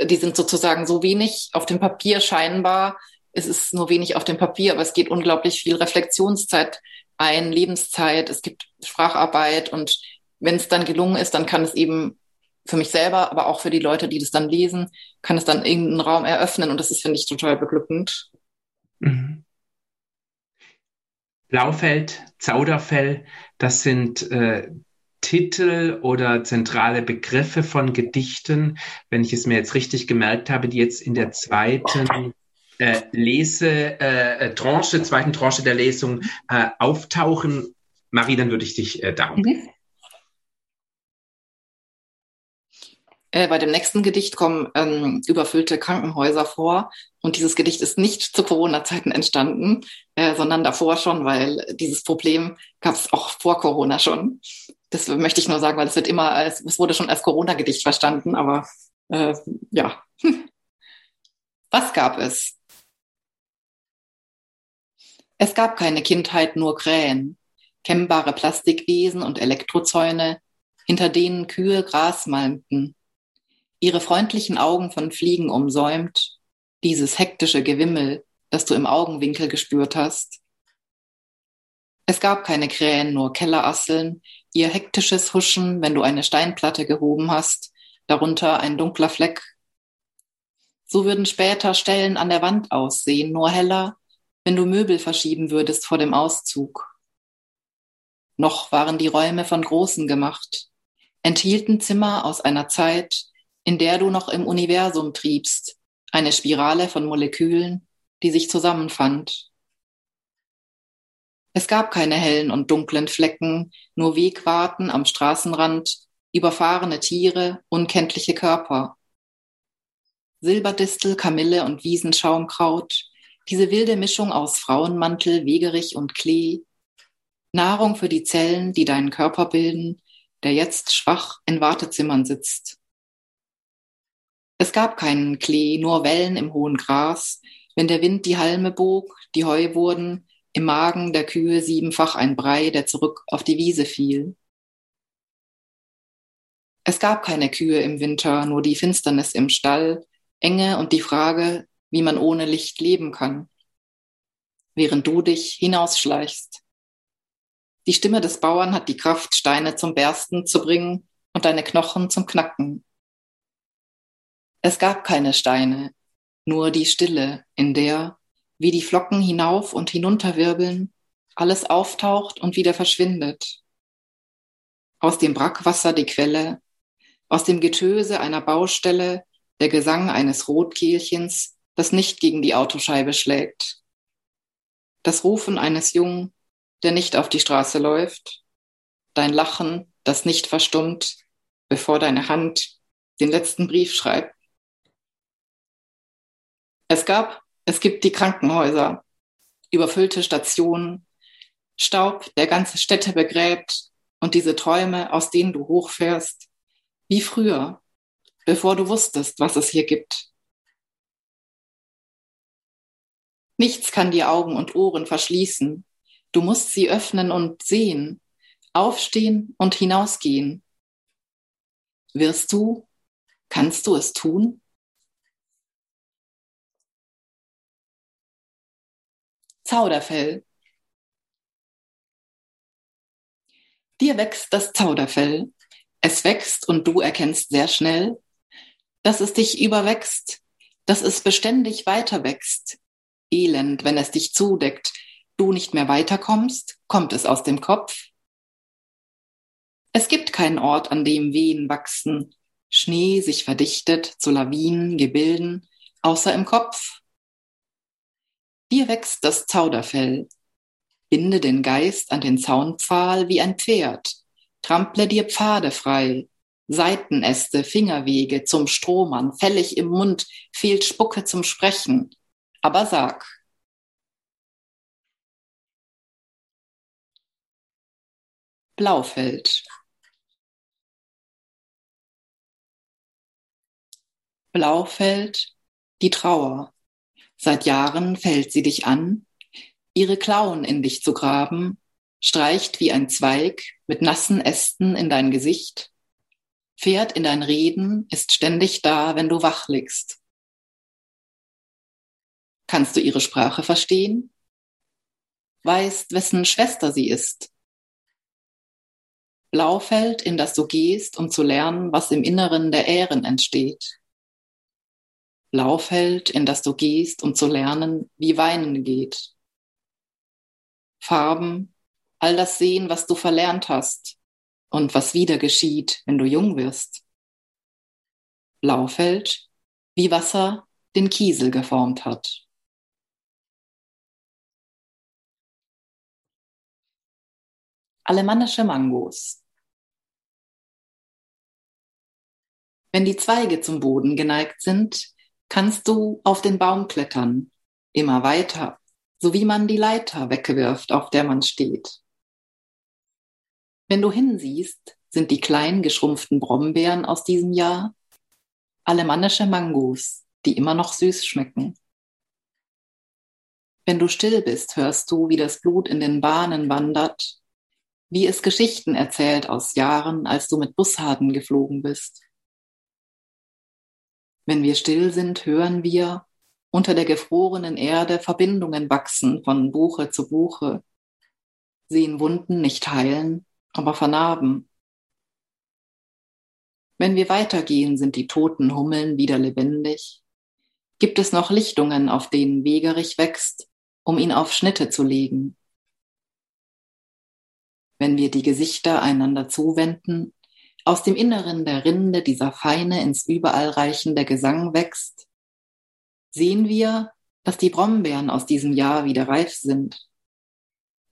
Die sind sozusagen so wenig auf dem Papier scheinbar. Es ist nur wenig auf dem Papier, aber es geht unglaublich viel Reflexionszeit ein, Lebenszeit, es gibt Spracharbeit und wenn es dann gelungen ist, dann kann es eben für mich selber, aber auch für die Leute, die das dann lesen, kann es dann irgendeinen Raum eröffnen und das ist, finde ich, total beglückend. Mhm. Blaufeld, Zauderfell, das sind äh, Titel oder zentrale Begriffe von Gedichten, wenn ich es mir jetzt richtig gemerkt habe, die jetzt in der zweiten äh, Lese, äh, Tranche, zweiten Tranche der Lesung äh, auftauchen. Marie, dann würde ich dich äh, darum mhm. Äh, bei dem nächsten Gedicht kommen ähm, überfüllte Krankenhäuser vor. Und dieses Gedicht ist nicht zu Corona-Zeiten entstanden, äh, sondern davor schon, weil dieses Problem gab es auch vor Corona schon. Das möchte ich nur sagen, weil es wird immer als, es wurde schon als Corona-Gedicht verstanden, aber äh, ja. Was gab es? Es gab keine Kindheit, nur Krähen, kennbare Plastikwesen und Elektrozäune, hinter denen Kühe Gras malmten ihre freundlichen Augen von Fliegen umsäumt, dieses hektische Gewimmel, das du im Augenwinkel gespürt hast. Es gab keine Krähen, nur Kellerasseln, ihr hektisches Huschen, wenn du eine Steinplatte gehoben hast, darunter ein dunkler Fleck. So würden später Stellen an der Wand aussehen, nur heller, wenn du Möbel verschieben würdest vor dem Auszug. Noch waren die Räume von Großen gemacht, enthielten Zimmer aus einer Zeit, in der du noch im Universum triebst, eine Spirale von Molekülen, die sich zusammenfand. Es gab keine hellen und dunklen Flecken, nur Wegwarten am Straßenrand, überfahrene Tiere, unkenntliche Körper. Silberdistel, Kamille und Wiesenschaumkraut, diese wilde Mischung aus Frauenmantel, Wegerich und Klee, Nahrung für die Zellen, die deinen Körper bilden, der jetzt schwach in Wartezimmern sitzt. Es gab keinen Klee, nur Wellen im hohen Gras, wenn der Wind die Halme bog, die Heu wurden, im Magen der Kühe siebenfach ein Brei, der zurück auf die Wiese fiel. Es gab keine Kühe im Winter, nur die Finsternis im Stall, Enge und die Frage, wie man ohne Licht leben kann, während du dich hinausschleichst. Die Stimme des Bauern hat die Kraft, Steine zum Bersten zu bringen und deine Knochen zum Knacken. Es gab keine Steine, nur die Stille, in der, wie die Flocken hinauf und hinunter wirbeln, alles auftaucht und wieder verschwindet. Aus dem Brackwasser die Quelle, aus dem Getöse einer Baustelle der Gesang eines Rotkehlchens, das nicht gegen die Autoscheibe schlägt. Das Rufen eines Jungen, der nicht auf die Straße läuft. Dein Lachen, das nicht verstummt, bevor deine Hand den letzten Brief schreibt. Es gab, es gibt die Krankenhäuser, überfüllte Stationen, Staub, der ganze Städte begräbt und diese Träume, aus denen du hochfährst, wie früher, bevor du wusstest, was es hier gibt. Nichts kann die Augen und Ohren verschließen. Du musst sie öffnen und sehen, aufstehen und hinausgehen. Wirst du, kannst du es tun? Zauderfell. Dir wächst das Zauderfell. Es wächst und du erkennst sehr schnell, dass es dich überwächst, dass es beständig weiter wächst. Elend, wenn es dich zudeckt, du nicht mehr weiterkommst, kommt es aus dem Kopf. Es gibt keinen Ort, an dem Wehen wachsen, Schnee sich verdichtet zu Lawinen, Gebilden, außer im Kopf. Dir wächst das Zauderfell. Binde den Geist an den Zaunpfahl wie ein Pferd. Trample dir Pfade frei. Seitenäste, Fingerwege zum Strohmann, fällig im Mund, fehlt Spucke zum Sprechen. Aber sag. Blaufeld. Blaufeld, die Trauer. Seit Jahren fällt sie dich an, ihre Klauen in dich zu graben, streicht wie ein Zweig mit nassen Ästen in dein Gesicht, fährt in dein Reden, ist ständig da, wenn du wach liegst. Kannst du ihre Sprache verstehen? Weißt, wessen Schwester sie ist? Blaufeld, in das du gehst, um zu lernen, was im Inneren der Ähren entsteht. Blaufeld, in das du gehst, um zu lernen, wie Weinen geht. Farben, all das sehen, was du verlernt hast und was wieder geschieht, wenn du jung wirst. Blaufeld, wie Wasser den Kiesel geformt hat. Alemannische Mangos. Wenn die Zweige zum Boden geneigt sind, kannst du auf den Baum klettern, immer weiter, so wie man die Leiter wegwirft, auf der man steht. Wenn du hinsiehst, sind die kleinen geschrumpften Brombeeren aus diesem Jahr alemannische Mangos, die immer noch süß schmecken. Wenn du still bist, hörst du, wie das Blut in den Bahnen wandert, wie es Geschichten erzählt aus Jahren, als du mit Bussarden geflogen bist. Wenn wir still sind, hören wir unter der gefrorenen Erde Verbindungen wachsen von Buche zu Buche, sehen Wunden nicht heilen, aber vernarben. Wenn wir weitergehen, sind die toten Hummeln wieder lebendig. Gibt es noch Lichtungen, auf denen Wegerich wächst, um ihn auf Schnitte zu legen? Wenn wir die Gesichter einander zuwenden, aus dem Inneren der Rinde dieser feine ins Überall reichende Gesang wächst, sehen wir, dass die Brombeeren aus diesem Jahr wieder reif sind,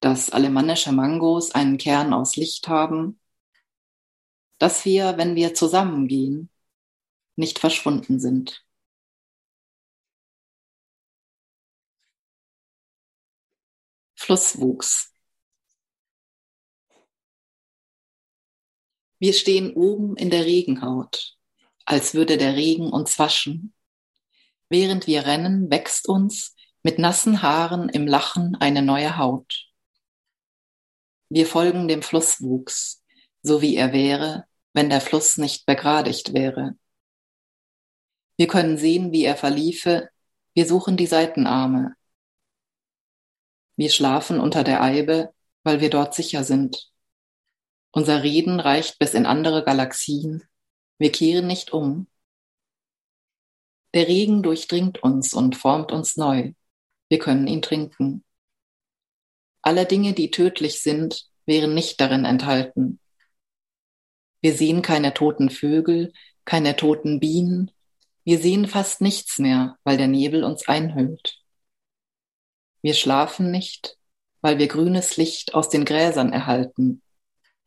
dass alemannische Mangos einen Kern aus Licht haben, dass wir, wenn wir zusammengehen, nicht verschwunden sind. Flusswuchs. Wir stehen oben in der Regenhaut, als würde der Regen uns waschen. Während wir rennen, wächst uns mit nassen Haaren im Lachen eine neue Haut. Wir folgen dem Flusswuchs, so wie er wäre, wenn der Fluss nicht begradigt wäre. Wir können sehen, wie er verliefe, wir suchen die Seitenarme. Wir schlafen unter der Eibe, weil wir dort sicher sind. Unser Reden reicht bis in andere Galaxien. Wir kehren nicht um. Der Regen durchdringt uns und formt uns neu. Wir können ihn trinken. Alle Dinge, die tödlich sind, wären nicht darin enthalten. Wir sehen keine toten Vögel, keine toten Bienen. Wir sehen fast nichts mehr, weil der Nebel uns einhüllt. Wir schlafen nicht, weil wir grünes Licht aus den Gräsern erhalten.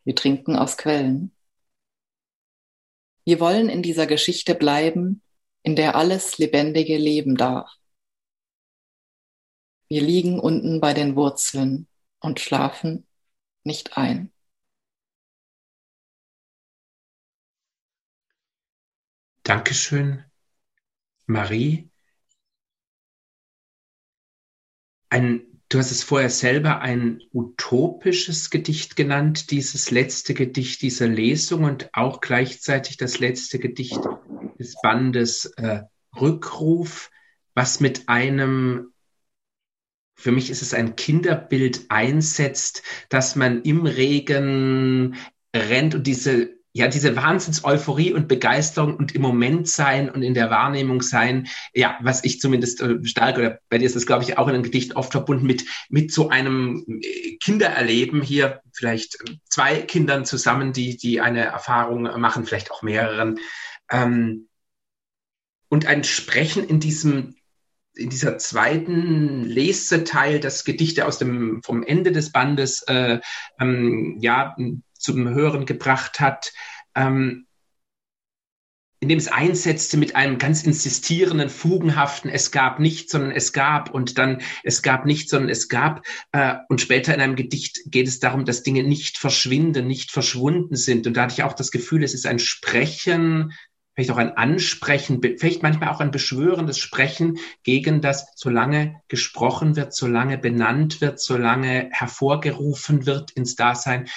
Wir trinken aus Quellen. Wir wollen in dieser Geschichte bleiben, in der alles Lebendige leben darf. Wir liegen unten bei den Wurzeln und schlafen nicht ein. Dankeschön, Marie. Ein, du hast es vorher selber ein utopisches Gedicht genannt, dieses letzte Gedicht dieser Lesung und auch gleichzeitig das letzte Gedicht des Bandes äh, Rückruf, was mit einem für mich ist es ein Kinderbild einsetzt, dass man im Regen rennt und diese ja, diese Wahnsinns-Euphorie und Begeisterung und im Moment sein und in der Wahrnehmung sein, ja, was ich zumindest äh, stark oder bei dir ist das, glaube ich, auch in einem Gedicht oft verbunden mit, mit so einem äh, Kindererleben hier, vielleicht zwei Kindern zusammen, die, die eine Erfahrung machen, vielleicht auch mehreren. Ähm, und ein Sprechen in diesem in dieser zweiten Leseteil das Gedichte aus dem vom Ende des Bandes äh, ähm, ja zum Hören gebracht hat, ähm, indem es einsetzte mit einem ganz insistierenden, fugenhaften Es gab nicht, sondern es gab und dann es gab nicht, sondern es gab. Äh, und später in einem Gedicht geht es darum, dass Dinge nicht verschwinden, nicht verschwunden sind. Und da hatte ich auch das Gefühl, es ist ein Sprechen vielleicht auch ein Ansprechen, vielleicht manchmal auch ein beschwörendes Sprechen gegen das, solange gesprochen wird, solange benannt wird, solange hervorgerufen wird ins Dasein,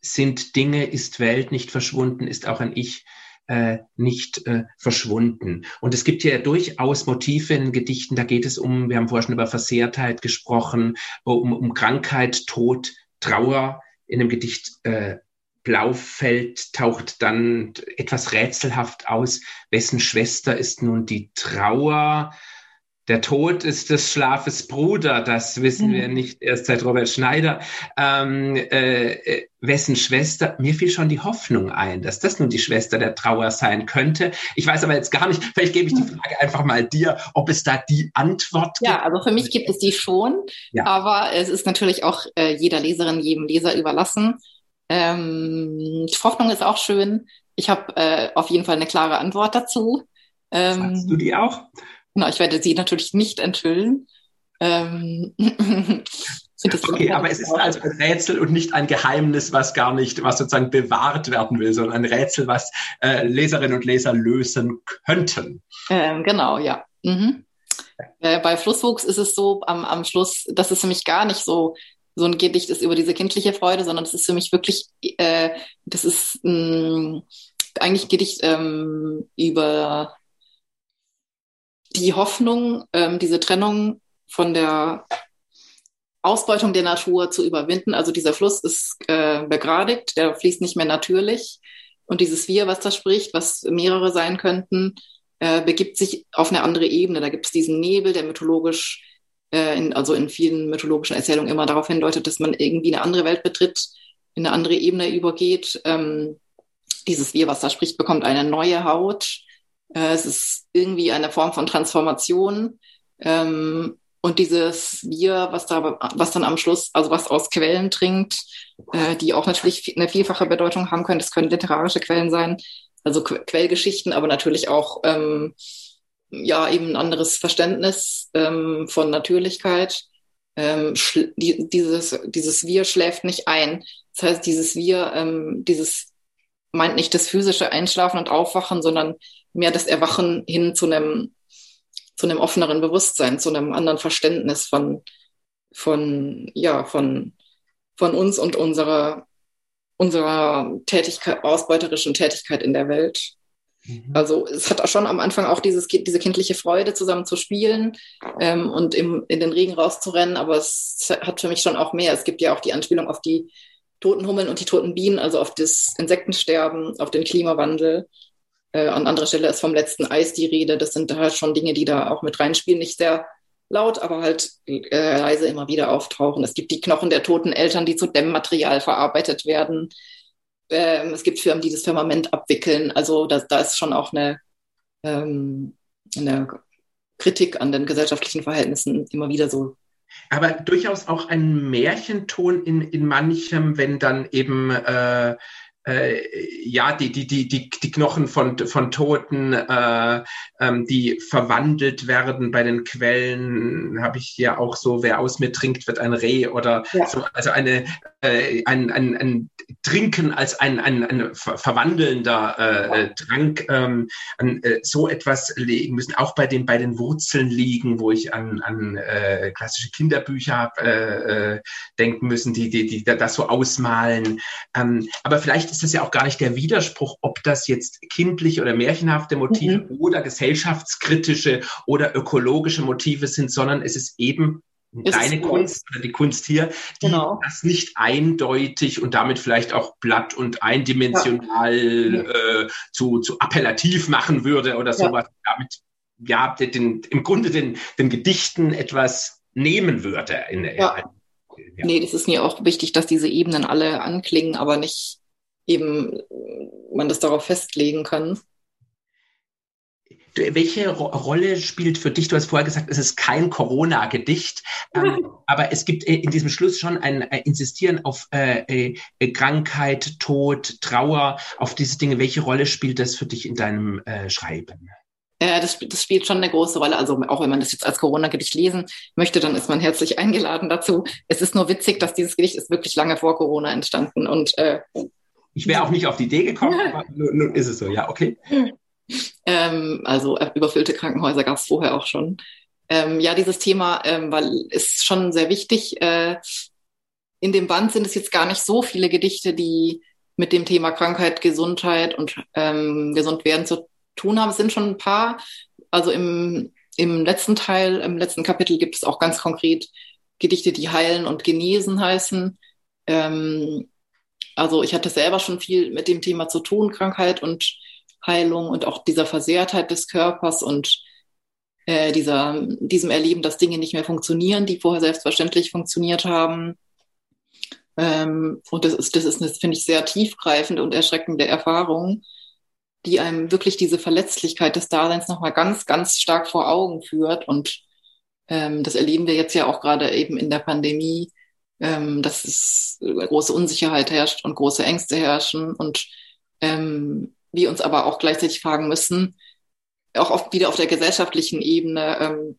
sind Dinge, ist Welt nicht verschwunden, ist auch ein Ich äh, nicht äh, verschwunden. Und es gibt hier durchaus Motive in Gedichten, da geht es um, wir haben vorhin schon über Versehrtheit gesprochen, um, um Krankheit, Tod, Trauer. In dem Gedicht äh, Blaufeld taucht dann etwas rätselhaft aus, wessen Schwester ist nun die Trauer? Der Tod ist des Schlafes Bruder, das wissen mhm. wir nicht erst seit Robert Schneider. Ähm, äh, wessen Schwester? Mir fiel schon die Hoffnung ein, dass das nun die Schwester der Trauer sein könnte. Ich weiß aber jetzt gar nicht, vielleicht gebe ich die. Frage einfach mal dir, ob es da die Antwort gibt. Ja, also für mich gibt es die schon, ja. aber es ist natürlich auch äh, jeder Leserin, jedem Leser überlassen. Ähm, Hoffnung ist auch schön. Ich habe äh, auf jeden Fall eine klare Antwort dazu. Ähm, Sagst du die auch? Na, ich werde sie natürlich nicht enthüllen. Ähm, okay, aber es ist also ein Rätsel und nicht ein Geheimnis, was gar nicht, was sozusagen bewahrt werden will, sondern ein Rätsel, was äh, Leserinnen und Leser lösen könnten. Ähm, genau, ja. Mhm. Äh, bei Flusswuchs ist es so am, am Schluss, dass es für mich gar nicht so so ein Gedicht ist über diese kindliche Freude, sondern es ist für mich wirklich, äh, das ist mh, eigentlich ein Gedicht ähm, über die Hoffnung, ähm, diese Trennung von der Ausbeutung der Natur zu überwinden. Also dieser Fluss ist äh, begradigt, der fließt nicht mehr natürlich. Und dieses Wir, was da spricht, was mehrere sein könnten, äh, begibt sich auf eine andere Ebene. Da gibt es diesen Nebel, der mythologisch, äh, in, also in vielen mythologischen Erzählungen immer darauf hindeutet, dass man irgendwie eine andere Welt betritt, in eine andere Ebene übergeht. Ähm, dieses Wir, was da spricht, bekommt eine neue Haut. Äh, es ist irgendwie eine Form von Transformation. Ähm, und dieses Wir, was da, was dann am Schluss, also was aus Quellen trinkt, äh, die auch natürlich eine vielfache Bedeutung haben können. Das können literarische Quellen sein, also que Quellgeschichten, aber natürlich auch ähm, ja eben ein anderes Verständnis ähm, von Natürlichkeit. Ähm, die, dieses, dieses Wir schläft nicht ein. Das heißt, dieses Wir, ähm, dieses meint nicht das physische Einschlafen und Aufwachen, sondern mehr das Erwachen hin zu einem zu einem offeneren Bewusstsein, zu einem anderen Verständnis von, von, ja, von, von uns und unserer, unserer Tätigkeit, ausbeuterischen Tätigkeit in der Welt. Mhm. Also es hat auch schon am Anfang auch dieses, diese kindliche Freude, zusammen zu spielen ähm, und im, in den Regen rauszurennen, aber es hat für mich schon auch mehr. Es gibt ja auch die Anspielung auf die toten Hummeln und die toten Bienen, also auf das Insektensterben, auf den Klimawandel. Äh, an anderer Stelle ist vom letzten Eis die Rede. Das sind halt schon Dinge, die da auch mit reinspielen. Nicht sehr laut, aber halt äh, leise immer wieder auftauchen. Es gibt die Knochen der toten Eltern, die zu Dämmmaterial verarbeitet werden. Ähm, es gibt Firmen, die das Firmament abwickeln. Also da, da ist schon auch eine, ähm, eine Kritik an den gesellschaftlichen Verhältnissen immer wieder so aber durchaus auch ein Märchenton in, in manchem, wenn dann eben äh, äh, ja, die, die, die, die, die Knochen von, von Toten, äh, ähm, die verwandelt werden bei den Quellen, habe ich hier auch so, wer aus mir trinkt, wird ein Reh oder ja. so, also eine, äh, ein, ein, ein Trinken als ein, ein, ein verwandelnder äh, äh, Trank, ähm, an äh, so etwas legen müssen, auch bei den, bei den Wurzeln liegen, wo ich an, an äh, klassische Kinderbücher äh, äh, denken müssen, die, die, die das so ausmalen. Ähm, aber vielleicht ist das ja auch gar nicht der Widerspruch, ob das jetzt kindliche oder märchenhafte Motive mhm. oder gesellschaftskritische oder ökologische Motive sind, sondern es ist eben deine Kunst oder die Kunst hier, die genau. das nicht eindeutig und damit vielleicht auch platt und eindimensional ja. äh, zu, zu appellativ machen würde oder sowas. Ja. Damit ja den, im Grunde den, den Gedichten etwas nehmen würde. In, ja. ja. Nee, das ist mir auch wichtig, dass diese Ebenen alle anklingen, aber nicht eben man das darauf festlegen kann. Welche Ro Rolle spielt für dich? Du hast vorher gesagt, es ist kein Corona-Gedicht, ähm, aber es gibt äh, in diesem Schluss schon ein äh, Insistieren auf äh, äh, Krankheit, Tod, Trauer, auf diese Dinge. Welche Rolle spielt das für dich in deinem äh, Schreiben? Ja, das, das spielt schon eine große Rolle. Also auch wenn man das jetzt als Corona-Gedicht lesen möchte, dann ist man herzlich eingeladen dazu. Es ist nur witzig, dass dieses Gedicht ist wirklich lange vor Corona entstanden und äh, ich wäre auch nicht auf die Idee gekommen, aber nun ist es so, ja, okay. Ähm, also äh, überfüllte Krankenhäuser gab es vorher auch schon. Ähm, ja, dieses Thema ähm, weil ist schon sehr wichtig. Äh, in dem Band sind es jetzt gar nicht so viele Gedichte, die mit dem Thema Krankheit, Gesundheit und ähm, gesund werden zu tun haben. Es sind schon ein paar. Also im, im letzten Teil, im letzten Kapitel gibt es auch ganz konkret Gedichte, die heilen und genesen heißen. Ähm, also ich hatte selber schon viel mit dem Thema zu tun, Krankheit und Heilung und auch dieser Versehrtheit des Körpers und äh, dieser, diesem Erleben, dass Dinge nicht mehr funktionieren, die vorher selbstverständlich funktioniert haben. Ähm, und das ist, das ist, das finde ich, sehr tiefgreifende und erschreckende Erfahrung, die einem wirklich diese Verletzlichkeit des Daseins nochmal ganz, ganz stark vor Augen führt. Und ähm, das erleben wir jetzt ja auch gerade eben in der Pandemie, ähm, dass es große Unsicherheit herrscht und große Ängste herrschen und ähm, wir uns aber auch gleichzeitig fragen müssen, auch oft wieder auf der gesellschaftlichen Ebene, ähm,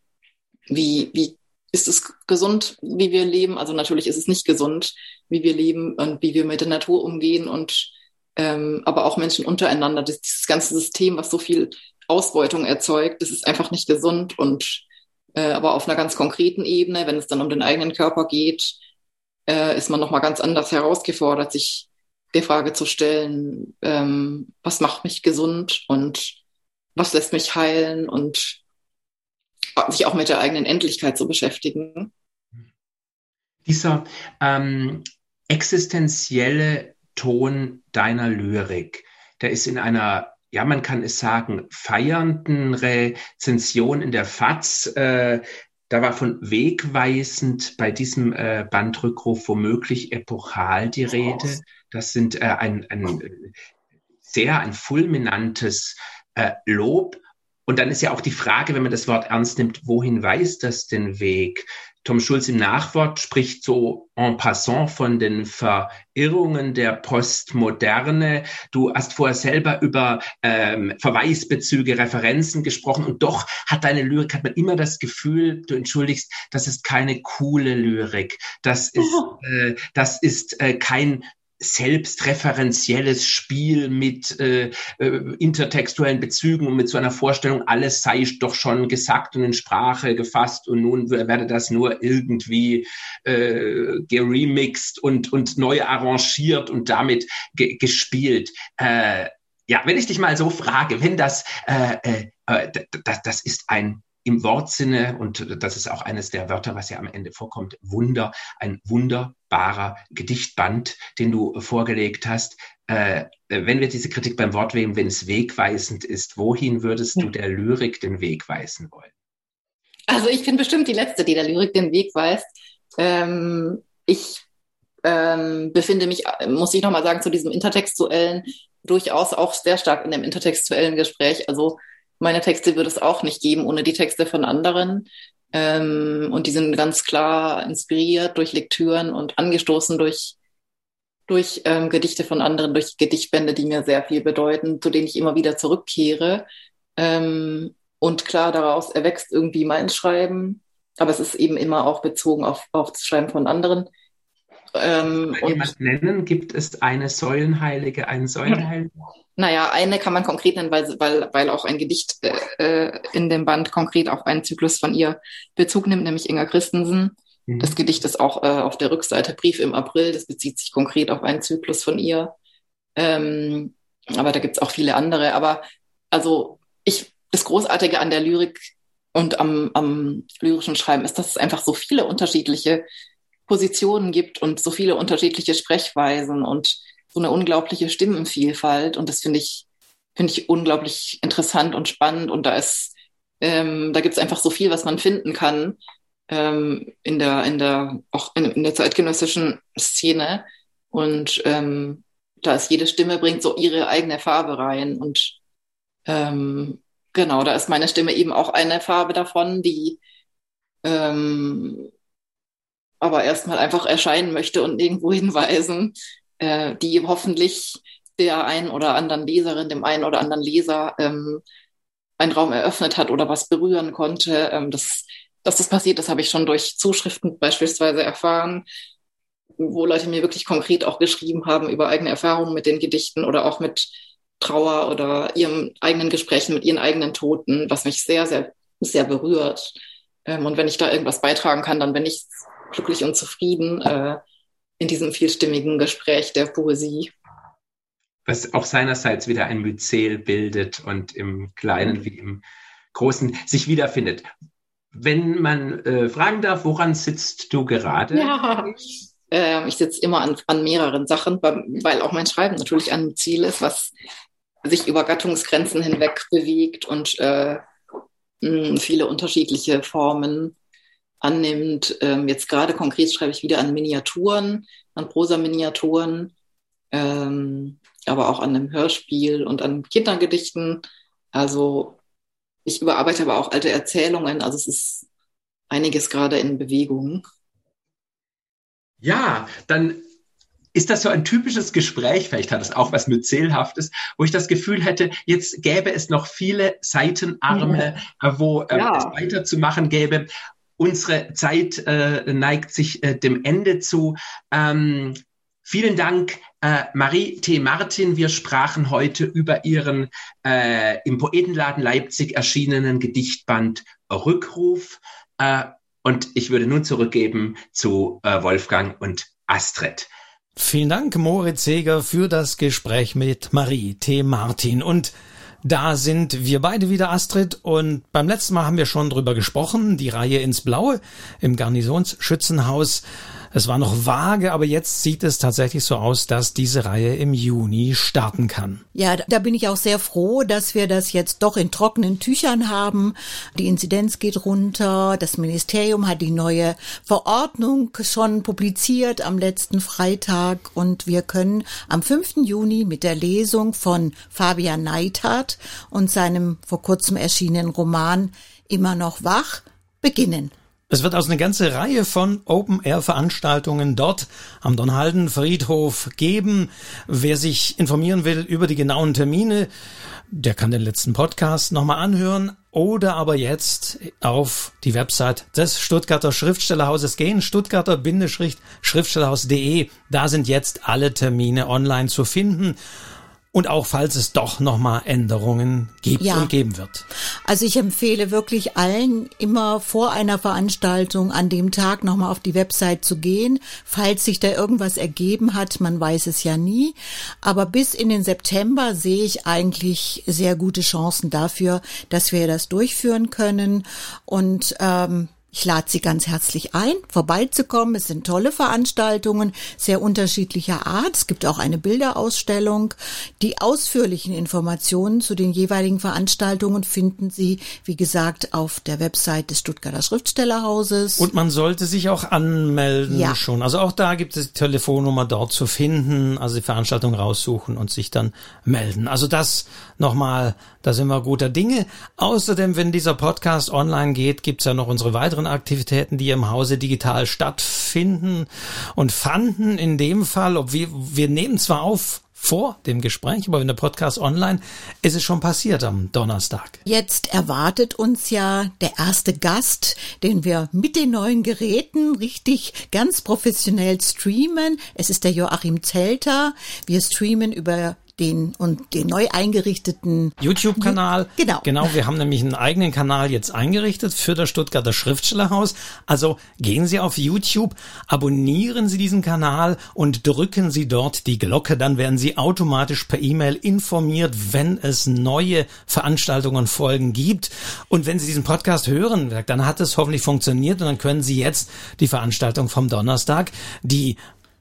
wie, wie ist es gesund, wie wir leben? Also natürlich ist es nicht gesund, wie wir leben und wie wir mit der Natur umgehen und ähm, aber auch Menschen untereinander. Das, dieses ganze System, was so viel Ausbeutung erzeugt, das ist einfach nicht gesund und äh, aber auf einer ganz konkreten Ebene, wenn es dann um den eigenen Körper geht, äh, ist man nochmal ganz anders herausgefordert, sich der Frage zu stellen, ähm, was macht mich gesund und was lässt mich heilen und sich auch mit der eigenen Endlichkeit zu beschäftigen. Dieser ähm, existenzielle Ton deiner Lyrik, der ist in einer ja, man kann es sagen, feiernden Rezension in der FAZ. Äh, da war von wegweisend bei diesem äh, Bandrückruf womöglich epochal die Rede. Das sind äh, ein, ein sehr ein fulminantes äh, Lob. Und dann ist ja auch die Frage, wenn man das Wort ernst nimmt, wohin weist das den Weg? Tom Schulz im Nachwort spricht so en passant von den Verirrungen der Postmoderne. Du hast vorher selber über ähm, Verweisbezüge, Referenzen gesprochen und doch hat deine Lyrik, hat man immer das Gefühl, du entschuldigst, das ist keine coole Lyrik. Das ist, äh, das ist äh, kein selbstreferenzielles Spiel mit äh, äh, intertextuellen Bezügen und mit so einer Vorstellung, alles sei doch schon gesagt und in Sprache gefasst und nun werde das nur irgendwie äh, geremixed und, und neu arrangiert und damit ge gespielt. Äh, ja, wenn ich dich mal so frage, wenn das, äh, äh, äh das, das ist ein im Wortsinne, und das ist auch eines der Wörter, was ja am Ende vorkommt, Wunder, ein wunderbarer Gedichtband, den du vorgelegt hast. Äh, wenn wir diese Kritik beim Wort wählen, wenn es wegweisend ist, wohin würdest du der Lyrik den Weg weisen wollen? Also ich bin bestimmt die Letzte, die der Lyrik den Weg weist. Ähm, ich ähm, befinde mich, muss ich nochmal sagen, zu diesem intertextuellen durchaus auch sehr stark in dem intertextuellen Gespräch. Also meine Texte würde es auch nicht geben ohne die Texte von anderen. Ähm, und die sind ganz klar inspiriert durch Lektüren und angestoßen durch, durch ähm, Gedichte von anderen, durch Gedichtbände, die mir sehr viel bedeuten, zu denen ich immer wieder zurückkehre. Ähm, und klar, daraus erwächst irgendwie mein Schreiben, aber es ist eben immer auch bezogen auf, auf das Schreiben von anderen. Ähm, jemand nennen? Gibt es eine Säulenheilige, einen Säulenheiligen? Naja, eine kann man konkret nennen, weil, weil, weil auch ein Gedicht äh, äh, in dem Band konkret auf einen Zyklus von ihr Bezug nimmt, nämlich Inga Christensen. Mhm. Das Gedicht ist auch äh, auf der Rückseite Brief im April. Das bezieht sich konkret auf einen Zyklus von ihr. Ähm, aber da gibt's auch viele andere. Aber also ich, das Großartige an der Lyrik und am, am lyrischen Schreiben ist, dass es einfach so viele unterschiedliche Positionen gibt und so viele unterschiedliche Sprechweisen und so eine unglaubliche Stimmenvielfalt. Und das finde ich, finde ich unglaublich interessant und spannend. Und da ist, ähm, da gibt es einfach so viel, was man finden kann ähm, in der, in der, auch in, in der zeitgenössischen Szene. Und ähm, da ist jede Stimme bringt so ihre eigene Farbe rein. Und ähm, genau, da ist meine Stimme eben auch eine Farbe davon, die ähm, aber erstmal einfach erscheinen möchte und irgendwo hinweisen, äh, die hoffentlich der einen oder anderen Leserin, dem einen oder anderen Leser ähm, einen Raum eröffnet hat oder was berühren konnte. Ähm, das, dass das passiert das habe ich schon durch Zuschriften beispielsweise erfahren, wo Leute mir wirklich konkret auch geschrieben haben über eigene Erfahrungen mit den Gedichten oder auch mit Trauer oder ihren eigenen Gesprächen mit ihren eigenen Toten, was mich sehr, sehr, sehr berührt. Ähm, und wenn ich da irgendwas beitragen kann, dann bin ich glücklich und zufrieden äh, in diesem vielstimmigen Gespräch der Poesie. Was auch seinerseits wieder ein Myzel bildet und im Kleinen wie im Großen sich wiederfindet. Wenn man äh, fragen darf, woran sitzt du gerade? Ja, äh, ich sitze immer an, an mehreren Sachen, weil auch mein Schreiben natürlich ein Ziel ist, was sich über Gattungsgrenzen hinweg bewegt und äh, viele unterschiedliche Formen annimmt. Ähm, jetzt gerade konkret schreibe ich wieder an Miniaturen, an Prosa-Miniaturen, ähm, aber auch an einem Hörspiel und an Kindergedichten. Also ich überarbeite aber auch alte Erzählungen. Also es ist einiges gerade in Bewegung. Ja, dann ist das so ein typisches Gespräch, vielleicht hat es auch was Myzelhaftes, wo ich das Gefühl hätte, jetzt gäbe es noch viele Seitenarme, ja. wo äh, ja. es weiterzumachen gäbe. Unsere Zeit äh, neigt sich äh, dem Ende zu. Ähm, vielen Dank, äh, Marie T. Martin. Wir sprachen heute über Ihren äh, im Poetenladen Leipzig erschienenen Gedichtband Rückruf. Äh, und ich würde nun zurückgeben zu äh, Wolfgang und Astrid. Vielen Dank, Moritz Seger, für das Gespräch mit Marie T. Martin. Und da sind wir beide wieder, Astrid, und beim letzten Mal haben wir schon drüber gesprochen, die Reihe ins Blaue im Garnisonsschützenhaus Es war noch vage, aber jetzt sieht es tatsächlich so aus, dass diese Reihe im Juni starten kann. Ja, da bin ich auch sehr froh, dass wir das jetzt doch in trockenen Tüchern haben. Die Inzidenz geht runter. Das Ministerium hat die neue Verordnung schon publiziert am letzten Freitag und wir können am 5. Juni mit der Lesung von Fabian Neithardt und seinem vor kurzem erschienenen Roman Immer noch wach beginnen. Es wird also eine ganze Reihe von Open-Air-Veranstaltungen dort am Donhalden Friedhof geben. Wer sich informieren will über die genauen Termine, der kann den letzten Podcast nochmal anhören oder aber jetzt auf die Website des Stuttgarter Schriftstellerhauses gehen, stuttgarter-schriftstellerhaus.de. Da sind jetzt alle Termine online zu finden und auch falls es doch nochmal Änderungen gibt ja. und geben wird. Also ich empfehle wirklich allen immer vor einer Veranstaltung an dem Tag nochmal auf die Website zu gehen, falls sich da irgendwas ergeben hat, man weiß es ja nie. Aber bis in den September sehe ich eigentlich sehr gute Chancen dafür, dass wir das durchführen können. Und ähm, ich lade Sie ganz herzlich ein, vorbeizukommen. Es sind tolle Veranstaltungen, sehr unterschiedlicher Art. Es gibt auch eine Bilderausstellung. Die ausführlichen Informationen zu den jeweiligen Veranstaltungen finden Sie, wie gesagt, auf der Website des Stuttgarter Schriftstellerhauses. Und man sollte sich auch anmelden ja. schon. Also auch da gibt es die Telefonnummer dort zu finden, also die Veranstaltung raussuchen und sich dann melden. Also das nochmal, da sind wir guter Dinge. Außerdem, wenn dieser Podcast online geht, gibt's ja noch unsere weiteren Aktivitäten, die im Hause digital stattfinden und fanden in dem Fall, ob wir, wir nehmen zwar auf vor dem Gespräch, aber wenn der Podcast online ist es schon passiert am Donnerstag. Jetzt erwartet uns ja der erste Gast, den wir mit den neuen Geräten richtig ganz professionell streamen. Es ist der Joachim Zelter. Wir streamen über den und den neu eingerichteten YouTube-Kanal. Genau. Genau, wir haben nämlich einen eigenen Kanal jetzt eingerichtet für das Stuttgarter Schriftstellerhaus. Also gehen Sie auf YouTube, abonnieren Sie diesen Kanal und drücken Sie dort die Glocke, dann werden Sie automatisch per E-Mail informiert, wenn es neue Veranstaltungen und Folgen gibt. Und wenn Sie diesen Podcast hören, dann hat es hoffentlich funktioniert und dann können Sie jetzt die Veranstaltung vom Donnerstag, die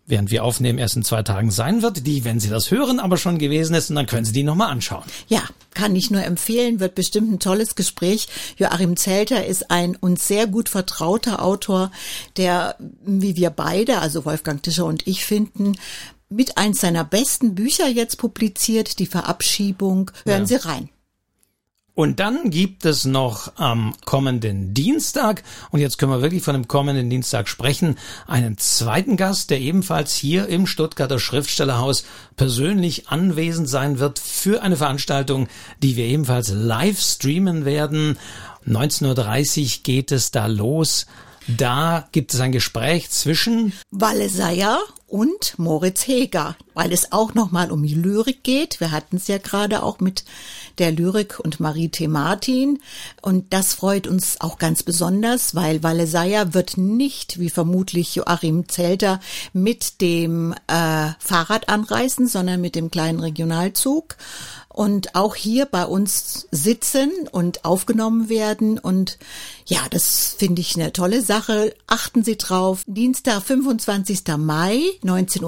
während wir aufnehmen, erst in zwei Tagen sein wird, die, wenn Sie das hören, aber schon gewesen ist, und dann können Sie die nochmal anschauen. Ja, kann ich nur empfehlen, wird bestimmt ein tolles Gespräch. Joachim Zelter ist ein uns sehr gut vertrauter Autor, der, wie wir beide, also Wolfgang Tischer und ich finden, mit eins seiner besten Bücher jetzt publiziert, die Verabschiebung. Hören ja. Sie rein. Und dann gibt es noch am kommenden Dienstag, und jetzt können wir wirklich von dem kommenden Dienstag sprechen, einen zweiten Gast, der ebenfalls hier im Stuttgarter Schriftstellerhaus persönlich anwesend sein wird für eine Veranstaltung, die wir ebenfalls live streamen werden. 19.30 Uhr geht es da los. Da gibt es ein Gespräch zwischen Walle Seyer und Moritz Heger, weil es auch nochmal um die Lyrik geht. Wir hatten es ja gerade auch mit der Lyrik und Marie. Martin. Und das freut uns auch ganz besonders, weil Walle Seyer wird nicht, wie vermutlich Joachim Zelter, mit dem äh, Fahrrad anreisen, sondern mit dem kleinen Regionalzug und auch hier bei uns sitzen und aufgenommen werden. Und ja, das finde ich eine tolle Sache. Achten Sie drauf. Dienstag, 25. Mai, 19.30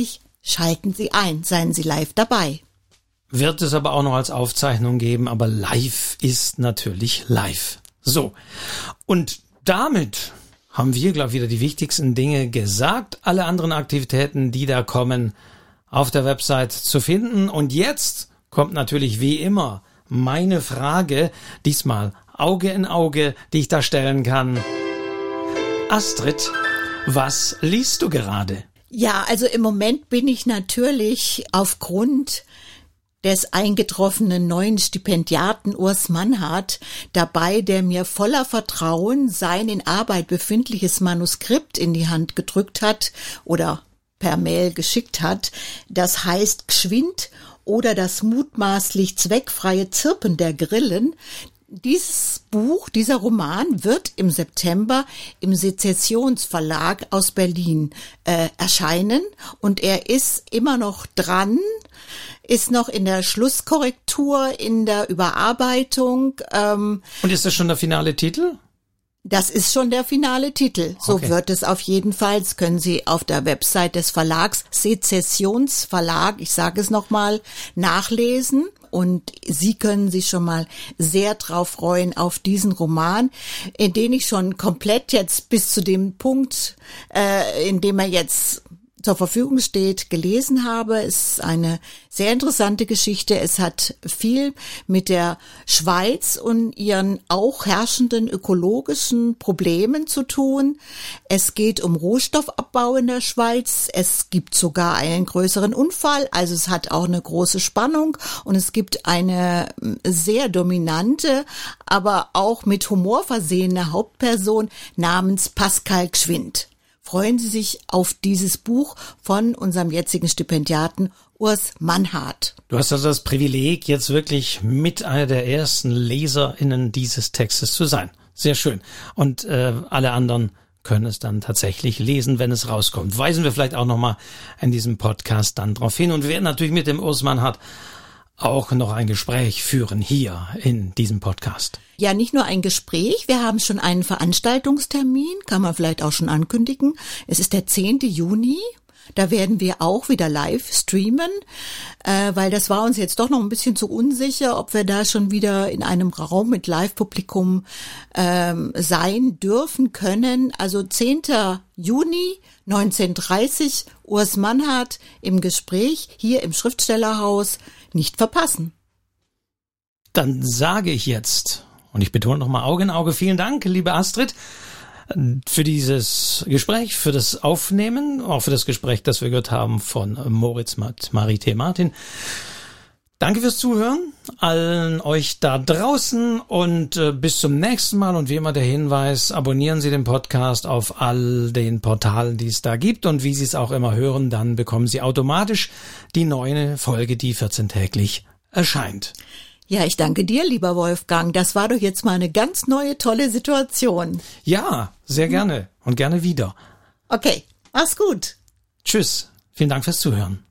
Uhr. Schalten Sie ein, seien Sie live dabei. Wird es aber auch noch als Aufzeichnung geben, aber live ist natürlich live. So. Und damit haben wir, glaube ich, wieder die wichtigsten Dinge gesagt. Alle anderen Aktivitäten, die da kommen, auf der Website zu finden. Und jetzt kommt natürlich wie immer meine Frage, diesmal Auge in Auge, die ich da stellen kann. Astrid, was liest du gerade? Ja, also im Moment bin ich natürlich aufgrund des eingetroffenen neuen Stipendiaten Urs Mannhardt dabei, der mir voller Vertrauen sein in Arbeit befindliches Manuskript in die Hand gedrückt hat oder per Mail geschickt hat. Das heißt Geschwind oder das mutmaßlich zweckfreie Zirpen der Grillen. Dieses Buch, dieser Roman wird im September im Sezessionsverlag aus Berlin äh, erscheinen und er ist immer noch dran, ist noch in der Schlusskorrektur, in der Überarbeitung. Ähm, und ist das schon der finale Titel? Das ist schon der finale Titel. So Okay. wird es auf jeden Fall. Das können Sie auf der Website des Verlags Sezessionsverlag, ich sage es nochmal, nachlesen. Und Sie können sich schon mal sehr drauf freuen auf diesen Roman, in den ich schon komplett jetzt bis zu dem Punkt, äh, in dem er jetzt zur Verfügung steht, gelesen habe. Es ist eine sehr interessante Geschichte. Es hat viel mit der Schweiz und ihren auch herrschenden ökologischen Problemen zu tun. Es geht um Rohstoffabbau in der Schweiz. Es gibt sogar einen größeren Unfall. Also es hat auch eine große Spannung und es gibt eine mm, sehr dominante, aber auch mit Humor versehene Hauptperson namens Pascal Gschwind freuen Sie sich auf dieses Buch von unserem jetzigen Stipendiaten Urs Mannhardt. Du hast also das Privileg, jetzt wirklich mit einer der ersten LeserInnen dieses Textes zu sein. Sehr schön. Und äh, alle anderen können es dann tatsächlich lesen, wenn es rauskommt. Weisen wir vielleicht auch nochmal in diesem Podcast dann drauf hin. Und wir werden natürlich mit dem Urs Mannhardt auch noch ein Gespräch führen hier in diesem Podcast. Ja, nicht nur ein Gespräch, wir haben schon einen Veranstaltungstermin, kann man vielleicht auch schon ankündigen. Es ist der 10. Juni. Da werden wir auch wieder live streamen, äh, weil das war uns jetzt doch noch ein bisschen zu unsicher, ob wir da schon wieder in einem Raum mit Live-Publikum ähm, sein dürfen können. Also 10. Juni 1930, Urs Mannhardt im Gespräch hier im Schriftstellerhaus. Nicht verpassen. Dann sage ich jetzt, und ich betone nochmal Auge in Auge, vielen Dank, liebe Astrid, für dieses Gespräch, für das Aufnehmen, auch für das Gespräch, das wir gehört haben von Moritz mit Marite Martin. Danke fürs Zuhören, allen euch da draußen und äh, bis zum nächsten Mal. Und wie immer der Hinweis, abonnieren Sie den Podcast auf all den Portalen, die es da gibt. Und wie Sie es auch immer hören, dann bekommen Sie automatisch die neue Folge, die 14-täglich erscheint. Ja, ich danke dir, lieber Wolfgang. Das war doch jetzt mal eine ganz neue, tolle Situation. Ja, sehr gerne und gerne wieder. Okay, mach's gut. Tschüss. Vielen Dank fürs Zuhören.